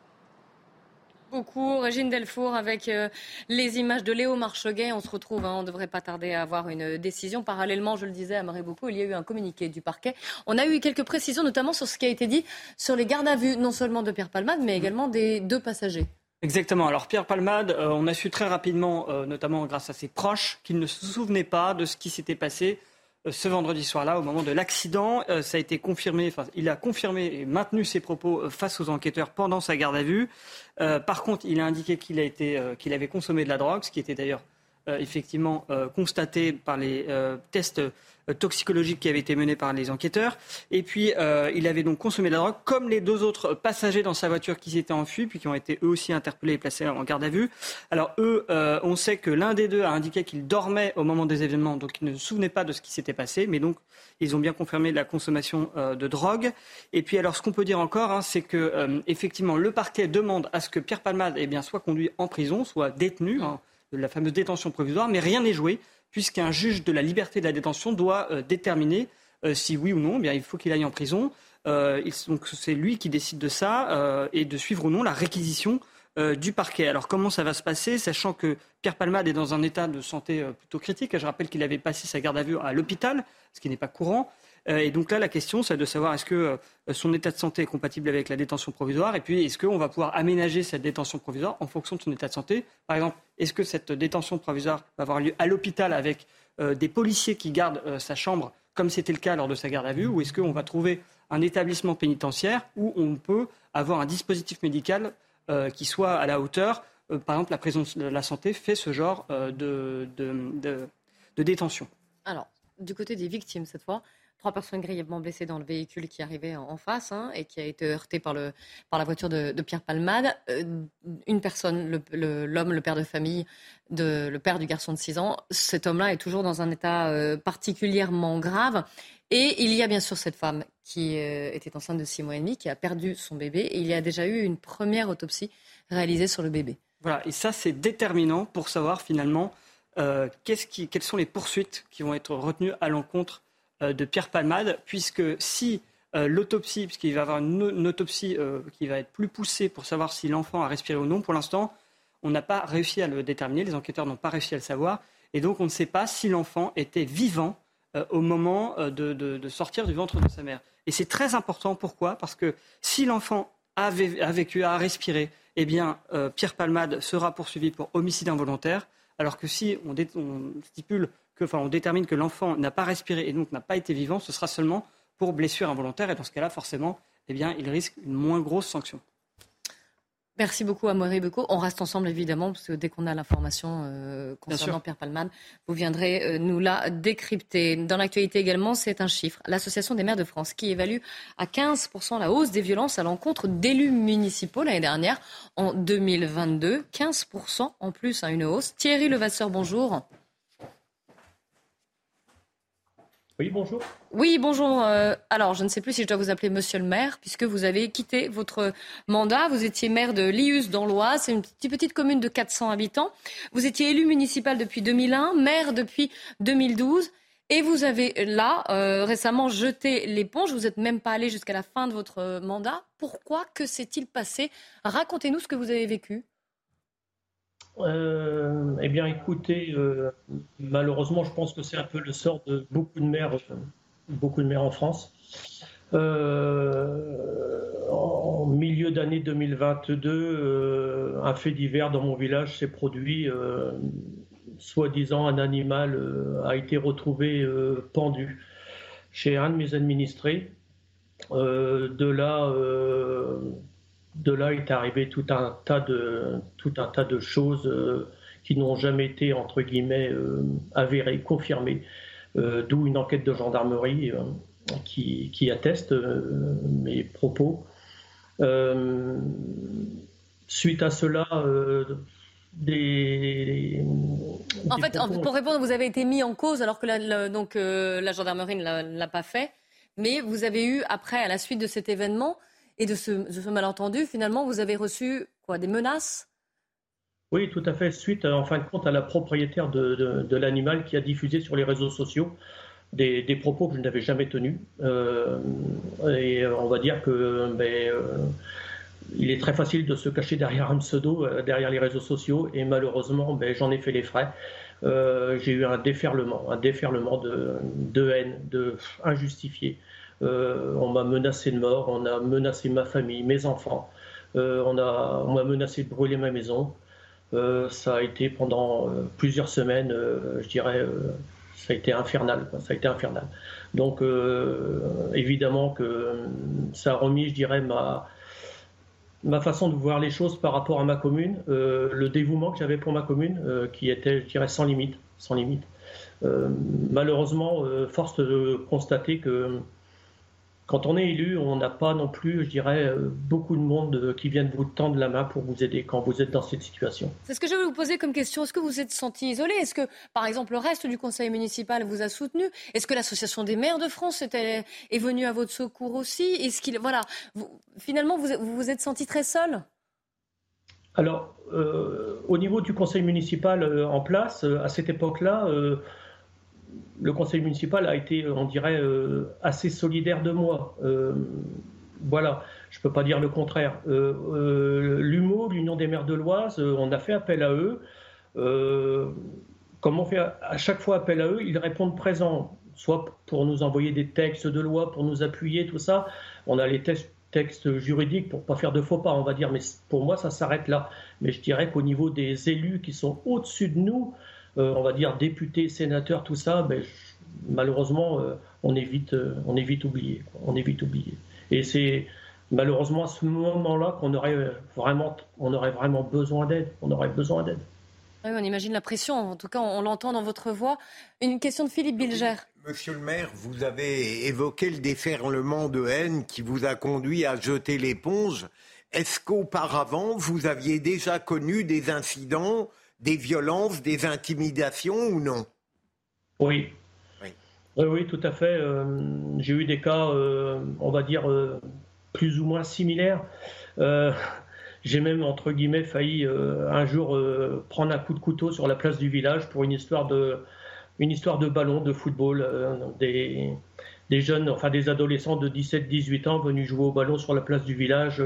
Beaucoup. Régine Delfour avec euh, les images de Léo Marcheguet. On se retrouve, hein, on ne devrait pas tarder à avoir une décision. Parallèlement, je le disais à Marie beaucoup, il y a eu un communiqué du parquet. On a eu quelques précisions, notamment sur ce qui a été dit sur les gardes à vue, non seulement de Pierre Palmade, mais également des deux passagers. Exactement. Alors Pierre Palmade, euh, on a su très rapidement, euh, notamment grâce à ses proches, qu'il ne se souvenait pas de ce qui s'était passé ce vendredi soir-là, au moment de l'accident. Euh, ça a été confirmé, enfin, il a confirmé et maintenu ses propos euh, face aux enquêteurs pendant sa garde à vue. par contre, il a indiqué qu'il avait consommé de la drogue, ce qui était d'ailleurs effectivement constaté par les tests euh, toxicologique qui avait été menée par les enquêteurs. Et puis, euh, il avait donc consommé de la drogue, comme les deux autres passagers dans sa voiture qui s'étaient enfuis, puis qui ont été eux aussi interpellés et placés en garde à vue. Alors, eux, euh, on sait que l'un des deux a indiqué qu'il dormait au moment des événements, donc il ne se souvenait pas de ce qui s'était passé, mais donc ils ont bien confirmé la consommation de drogue. Et puis, alors, ce qu'on peut dire encore, hein, c'est que effectivement, le parquet demande à ce que Pierre Palmade eh bien, soit conduit en prison, soit détenu, hein, de la fameuse détention provisoire, mais rien n'est joué puisqu'un juge de la liberté de la détention doit euh, déterminer euh, si oui ou non, eh il faut qu'il aille en prison. Euh, donc c'est lui qui décide de ça et de suivre ou non la réquisition du parquet. Alors comment ça va se passer, sachant que Pierre Palmade est dans un état de santé plutôt critique? Je rappelle qu'il avait passé sa garde à vue à l'hôpital, ce qui n'est pas courant. Euh, et donc là, la question, c'est de savoir est-ce que euh, son état de santé est compatible avec la détention provisoire et puis est-ce qu'on va pouvoir aménager cette détention provisoire en fonction de son état de santé. Par exemple, est-ce que cette détention provisoire va avoir lieu à l'hôpital avec euh, des policiers qui gardent sa chambre comme c'était le cas lors de sa garde à vue ou est-ce qu'on va trouver un établissement pénitentiaire où on peut avoir un dispositif médical qui soit à la hauteur par exemple, la prison de la santé fait ce genre de, de, détention? Alors, du côté des victimes cette fois, trois personnes grièvement blessées dans le véhicule qui arrivait en, face hein, et qui a été heurté par, le, par la voiture de, Pierre Palmade. Euh, une personne, l'homme, le, père de famille, le père du garçon de 6 ans, cet homme-là est toujours dans un état euh, particulièrement grave. Et il y a bien sûr cette femme qui euh, était enceinte de 6 mois et demi, qui a perdu son bébé. Il y a déjà eu une première autopsie réalisée sur le bébé. Voilà, et ça c'est déterminant pour savoir finalement qui, quelles sont les poursuites qui vont être retenues à l'encontre euh, de Pierre Palmade, puisque si euh, l'autopsie, puisqu'il va y avoir une, autopsie euh, qui va être plus poussée pour savoir si l'enfant a respiré ou non, pour l'instant, on n'a pas réussi à le déterminer, les enquêteurs n'ont pas réussi à le savoir, et donc on ne sait pas si l'enfant était vivant au moment de, sortir du ventre de sa mère. Et c'est très important, pourquoi? Parce que si l'enfant a, vécu, a respiré, eh bien, Pierre Palmade sera poursuivi pour homicide involontaire, alors que si on, on stipule on détermine que l'enfant n'a pas respiré et donc n'a pas été vivant, ce sera seulement pour blessure involontaire. Et dans ce cas-là, forcément, eh bien, il risque une moins grosse sanction. Merci beaucoup à Maurice Becot. On reste ensemble évidemment, parce que dès qu'on a l'information euh, concernant Pierre Palman, vous viendrez euh, nous la décrypter. Dans l'actualité également, c'est un chiffre. L'Association des maires de France qui évalue à 15% la hausse des violences à l'encontre d'élus municipaux l'année dernière, en 2022. 15% en plus à une hausse. Thierry Levasseur, bonjour. Oui, bonjour. Oui, bonjour. Euh, alors, je ne sais plus si je dois vous appeler monsieur le maire, puisque vous avez quitté votre mandat. Vous étiez maire de Lius dans l'Oise. C'est une petite, commune de 400 habitants. Vous étiez élu municipal depuis 2001, maire depuis 2012. Et vous avez là euh, récemment jeté l'éponge. Vous n'êtes même pas allé jusqu'à la fin de votre mandat. Pourquoi Que s'est-il passé? Racontez-nous ce que vous avez vécu. Euh, eh bien, écoutez, euh, malheureusement, je pense que c'est un peu le sort de beaucoup de maires, beaucoup de maires en France. Euh, en milieu d'année 2022, un fait divers dans mon village s'est produit. Soi-disant, un animal a été retrouvé pendu chez un de mes administrés. de là, de là est arrivé tout un tas de, tout un tas de choses euh, qui n'ont jamais été, entre guillemets, euh, avérées, confirmées. Euh, d'où une enquête de gendarmerie qui, qui, atteste mes propos. suite à cela, des, En fait, pour répondre, vous avez été mis en cause alors que la, donc, la gendarmerie ne l'a pas fait. Mais vous avez eu, après, à la suite de cet événement, et de ce, malentendu, finalement, vous avez reçu quoi, des menaces? Oui, tout à fait. Suite, en fin de compte, à la propriétaire de, l'animal qui a diffusé sur les réseaux sociaux des, propos que je n'avais jamais tenus. Euh, et on va dire que ben, euh, il est très facile de se cacher derrière un pseudo, derrière les réseaux sociaux, et malheureusement, ben, j'en ai fait les frais. J'ai eu un déferlement, un déferlement de, haine, de injustifié. on m'a menacé de mort, on a menacé ma famille, mes enfants. on m'a menacé de brûler ma maison. ça a été pendant plusieurs semaines, je dirais, ça a été infernal. Ça a été infernal. Donc, euh, évidemment que ça a remis, je dirais, ma, ma façon de voir les choses par rapport à ma commune, euh, le dévouement que j'avais pour ma commune, euh, qui était, je dirais, sans limite. Sans limite. malheureusement, force de constater que quand on est élu, on n'a pas non plus, je dirais, euh, beaucoup de monde euh, qui viennent vous tendre la main pour vous aider quand vous êtes dans cette situation. C'est ce que je vais vous poser comme question. Est-ce que vous vous êtes senti isolé? Est-ce que, par exemple, le reste du conseil municipal vous a soutenu? Est-ce que l'association des maires de France est, est venue à votre secours aussi? Est-ce qu'il, voilà, finalement, vous, vous êtes senti très seul? Alors, euh, au niveau du conseil municipal en place, à cette époque-là, le conseil municipal a été, on dirait, euh, assez solidaire de moi. Euh, voilà, je ne peux pas dire le contraire. Euh, L'UMO, l'Union des maires de l'Oise, on a fait appel à eux. comme on fait à chaque fois appel à eux, ils répondent présents, soit pour nous envoyer des textes de loi, pour nous appuyer, tout ça. On a les textes juridiques pour pas faire de faux pas, on va dire, mais pour moi, ça s'arrête là. Mais je dirais qu'au niveau des élus qui sont au-dessus de nous, euh, on va dire députés, sénateurs, tout ça, ben, malheureusement, euh, on est vite, euh, on est vite oublié. On est vite oublié. Et c'est malheureusement à ce moment-là qu'on aurait vraiment, on aurait vraiment besoin d'aide. On aurait besoin d'aide. on imagine la pression, en tout cas on, l'entend dans votre voix. Une question de Philippe Bilger. Monsieur le maire, vous avez évoqué le déferlement de haine qui vous a conduit à jeter l'éponge. Est-ce qu'auparavant, vous aviez déjà connu des incidents des violences, des intimidations ou non? Oui. Oui. oui. tout à fait. Euh, j'ai eu des cas, euh, on va dire, euh, plus ou moins similaires. j'ai même, entre guillemets, failli un jour prendre un coup de couteau sur la place du village pour une histoire de, une histoire de ballon, de football. des, des jeunes, enfin des adolescents de 17-18 ans venus jouer au ballon sur la place du village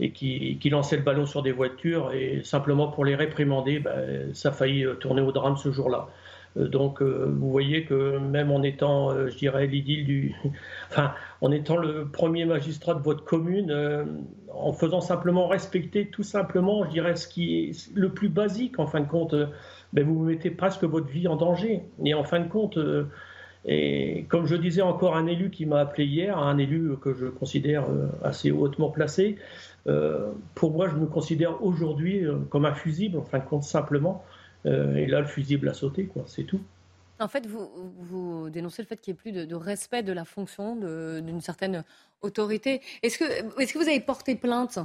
et qui, qui, lançait le ballon sur des voitures et simplement pour les réprimander, ben, ça a failli euh, tourner au drame ce jour-là. Euh, donc euh, vous voyez que même en étant, je dirais, l'idylle du, [LAUGHS] enfin, en étant le premier magistrat de votre commune, en faisant simplement respecter tout simplement, je dirais, ce qui est le plus basique en fin de compte, ben, vous mettez presque votre vie en danger. Et en fin de compte, et comme je disais encore un élu qui m'a appelé hier, un élu que je considère assez hautement placé, euh, pour moi, je me considère aujourd'hui euh, comme un fusible, en fin de compte, simplement. Euh, et là, le fusible a sauté, quoi, c'est tout. En fait, vous, vous dénoncez le fait qu'il n'y ait plus de, respect de la fonction, d'une certaine autorité. Est-ce que, est que vous avez porté plainte?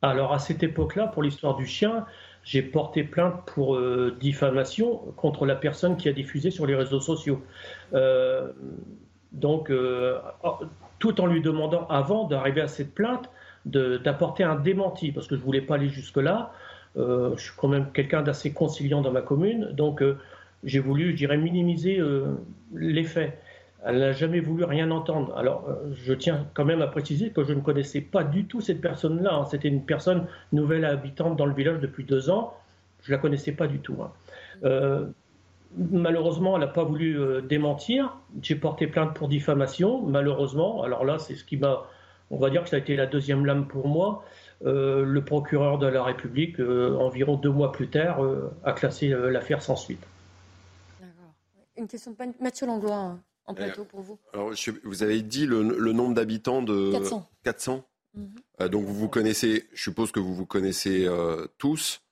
Alors, à cette époque-là, pour l'histoire du chien, j'ai porté plainte pour diffamation contre la personne qui a diffusé sur les réseaux sociaux. donc, tout en lui demandant, avant d'arriver à cette plainte, d'apporter un démenti, parce que je ne voulais pas aller jusque-là. Euh, je suis quand même quelqu'un d'assez conciliant dans ma commune, donc euh, j'ai voulu, je dirais, minimiser euh, faits. Elle n'a jamais voulu rien entendre. Alors, je tiens quand même à préciser que je ne connaissais pas du tout cette personne-là. Hein. C'était une personne nouvelle habitante dans le village depuis deux ans. Je ne la connaissais pas du tout. Hein. malheureusement, elle n'a pas voulu démentir. J'ai porté plainte pour diffamation, malheureusement. Alors là, c'est ce qui m'a on va dire que ça a été la deuxième lame pour moi. Euh, le procureur de la République, euh, environ deux mois plus tard, euh, a classé l'affaire sans suite. D'accord. Une question de Mathieu Langlois, hein, en plateau pour vous. Alors, vous avez dit le, nombre d'habitants de 400. 400. Mhm. donc, vous vous connaissez, je suppose que vous vous connaissez tous.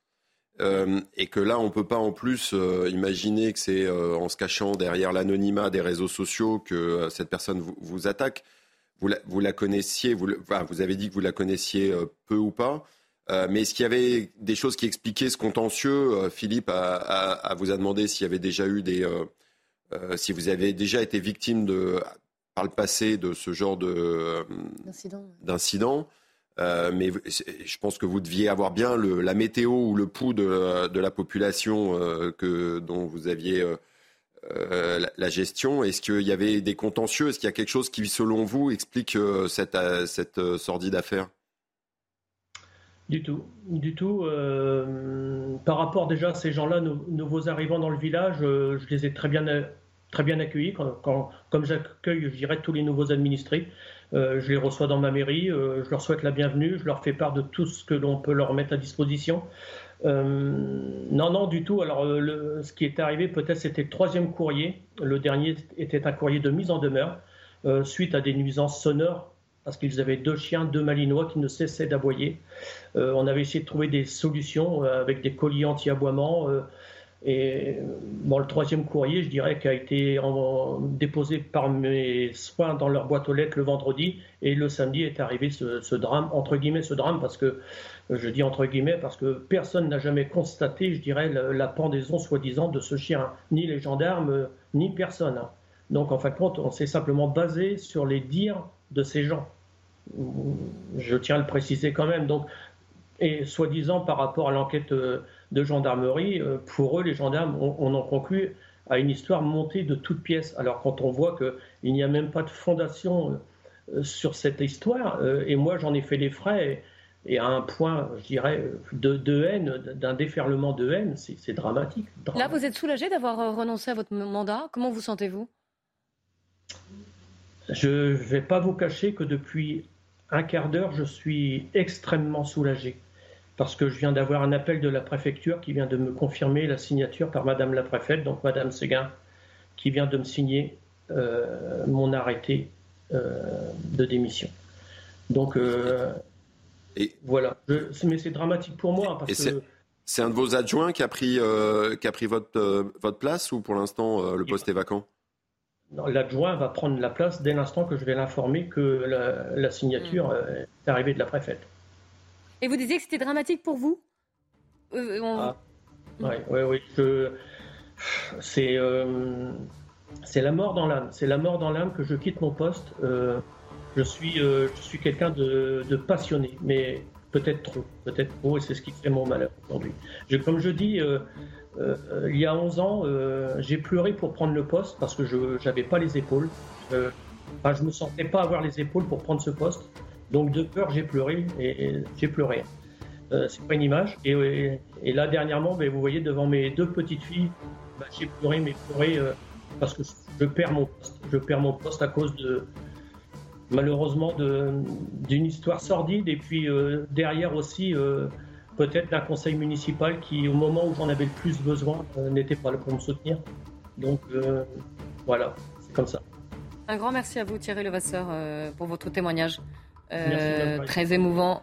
et que là, on ne peut pas en plus imaginer que c'est en se cachant derrière l'anonymat des réseaux sociaux que cette personne vous attaque vous la, connaissiez, vous, vous, avez dit que vous la connaissiez euh, peu ou pas. Euh, mais est-ce qu'il y avait des choses qui expliquaient ce contentieux euh, Philippe a, vous a demandé s'il y avait déjà eu des, si vous avez déjà été victime de, par le passé de ce genre de d'incident. mais je pense que vous deviez avoir bien le, la météo ou le pouls de, de la population que, dont vous aviez euh, la, gestion Est-ce qu'il y avait des contentieux? Est-ce qu'il y a quelque chose qui, selon vous, explique euh, cette, euh, cette sordide affaire? Du tout, du tout. Euh, par rapport déjà à ces gens-là, nouveaux arrivants dans le village, euh, je les ai très bien, très bien accueillis. Quand, comme j'accueille, je tous les nouveaux administrés, euh, je les reçois dans ma mairie, je leur souhaite la bienvenue, je leur fais part de tout ce que l'on peut leur mettre à disposition. non, non, du tout. Alors, ce qui est arrivé, peut-être, c'était le troisième courrier. Le dernier était un courrier de mise en demeure suite à des nuisances sonores parce qu'ils avaient deux chiens, deux malinois qui ne cessaient d'aboyer. Euh, on avait essayé de trouver des solutions euh, avec des colliers anti-aboiement. Euh, et bon, le troisième courrier, je dirais, qui a été déposé par mes soins dans leur boîte aux lettres le vendredi. Et le samedi est arrivé ce, drame, entre guillemets, ce drame, parce que, je dis entre guillemets, parce que personne n'a jamais constaté, je dirais, la, pendaison soi-disant de ce chien. Ni les gendarmes, ni personne. Donc, en fin de compte, on s'est simplement basé sur les dires de ces gens. Je tiens à le préciser quand même. Donc, et soi-disant par rapport à l'enquête euh, de gendarmerie, euh, pour eux, les gendarmes, on, en conclut à une histoire montée de toutes pièces. Alors quand on voit qu'il n'y a même pas de fondation euh, sur cette histoire, et moi j'en ai fait les frais, et, à un point, je dirais, de, haine, d'un déferlement de haine, c'est dramatique, Là, vous êtes soulagé d'avoir renoncé à votre mandat? Comment vous sentez-vous? Je ne vais pas vous cacher que depuis un quart d'heure, je suis extrêmement soulagé parce que je viens d'avoir un appel de la préfecture qui vient de me confirmer la signature par Madame la préfète, donc Madame Séguin, qui vient de me signer euh, mon arrêté euh, de démission. Donc euh, et voilà, mais c'est dramatique pour moi parce que c'est un de vos adjoints qui a pris, qui a pris votre, votre place ou pour l'instant le poste est vacant? L'adjoint va prendre la place dès l'instant que je vais l'informer que la, signature mm. est arrivée de la préfète. Et vous disiez que c'était dramatique pour vous euh, ah. Oui, oui, oui. C'est euh, la mort dans l'âme. C'est la mort dans l'âme que je quitte mon poste. Euh, je suis, je suis quelqu'un de, de, passionné, mais peut-être trop, peut-être trop, et c'est ce qui fait mon malheur aujourd'hui. Comme je dis, il y a 11 ans, j'ai pleuré pour prendre le poste parce que je n'avais pas les épaules. Enfin, je me sentais pas avoir les épaules pour prendre ce poste. Donc de peur, j'ai pleuré et, j'ai pleuré. Euh, c'est pas une image. Et, là dernièrement, ben, vous voyez devant mes deux petites filles, ben, j'ai pleuré, mais pleuré euh, parce que je perds mon poste. Je perds mon poste à cause de malheureusement d'une histoire sordide et puis euh, derrière aussi peut-être d'un conseil municipal qui, au moment où j'en avais le plus besoin, n'était pas là pour me soutenir. Donc voilà, c'est comme ça. Un grand merci à vous Thierry Levasseur pour votre témoignage. Euh, très émouvant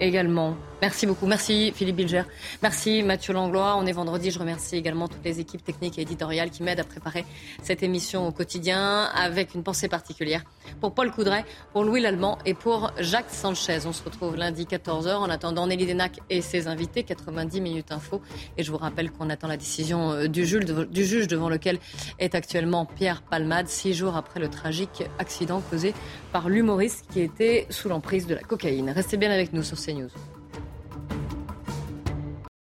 également. Merci beaucoup. Merci Philippe Bilger. Merci Mathieu Langlois. On est vendredi. Je remercie également toutes les équipes techniques et éditoriales qui m'aident à préparer cette émission au quotidien avec une pensée particulière pour Paul Coudray, pour Louis Lallemand et pour Jacques Sanchez. On se retrouve lundi 14h. En attendant, Nelly Denac et ses invités, 90 minutes info. Et je vous rappelle qu'on attend la décision euh, du juge, du juge devant lequel est actuellement Pierre Palmade, six jours après le tragique accident causé par l'humoriste qui était sous l'emprise de la cocaïne. Restez bien avec nous sur CNews.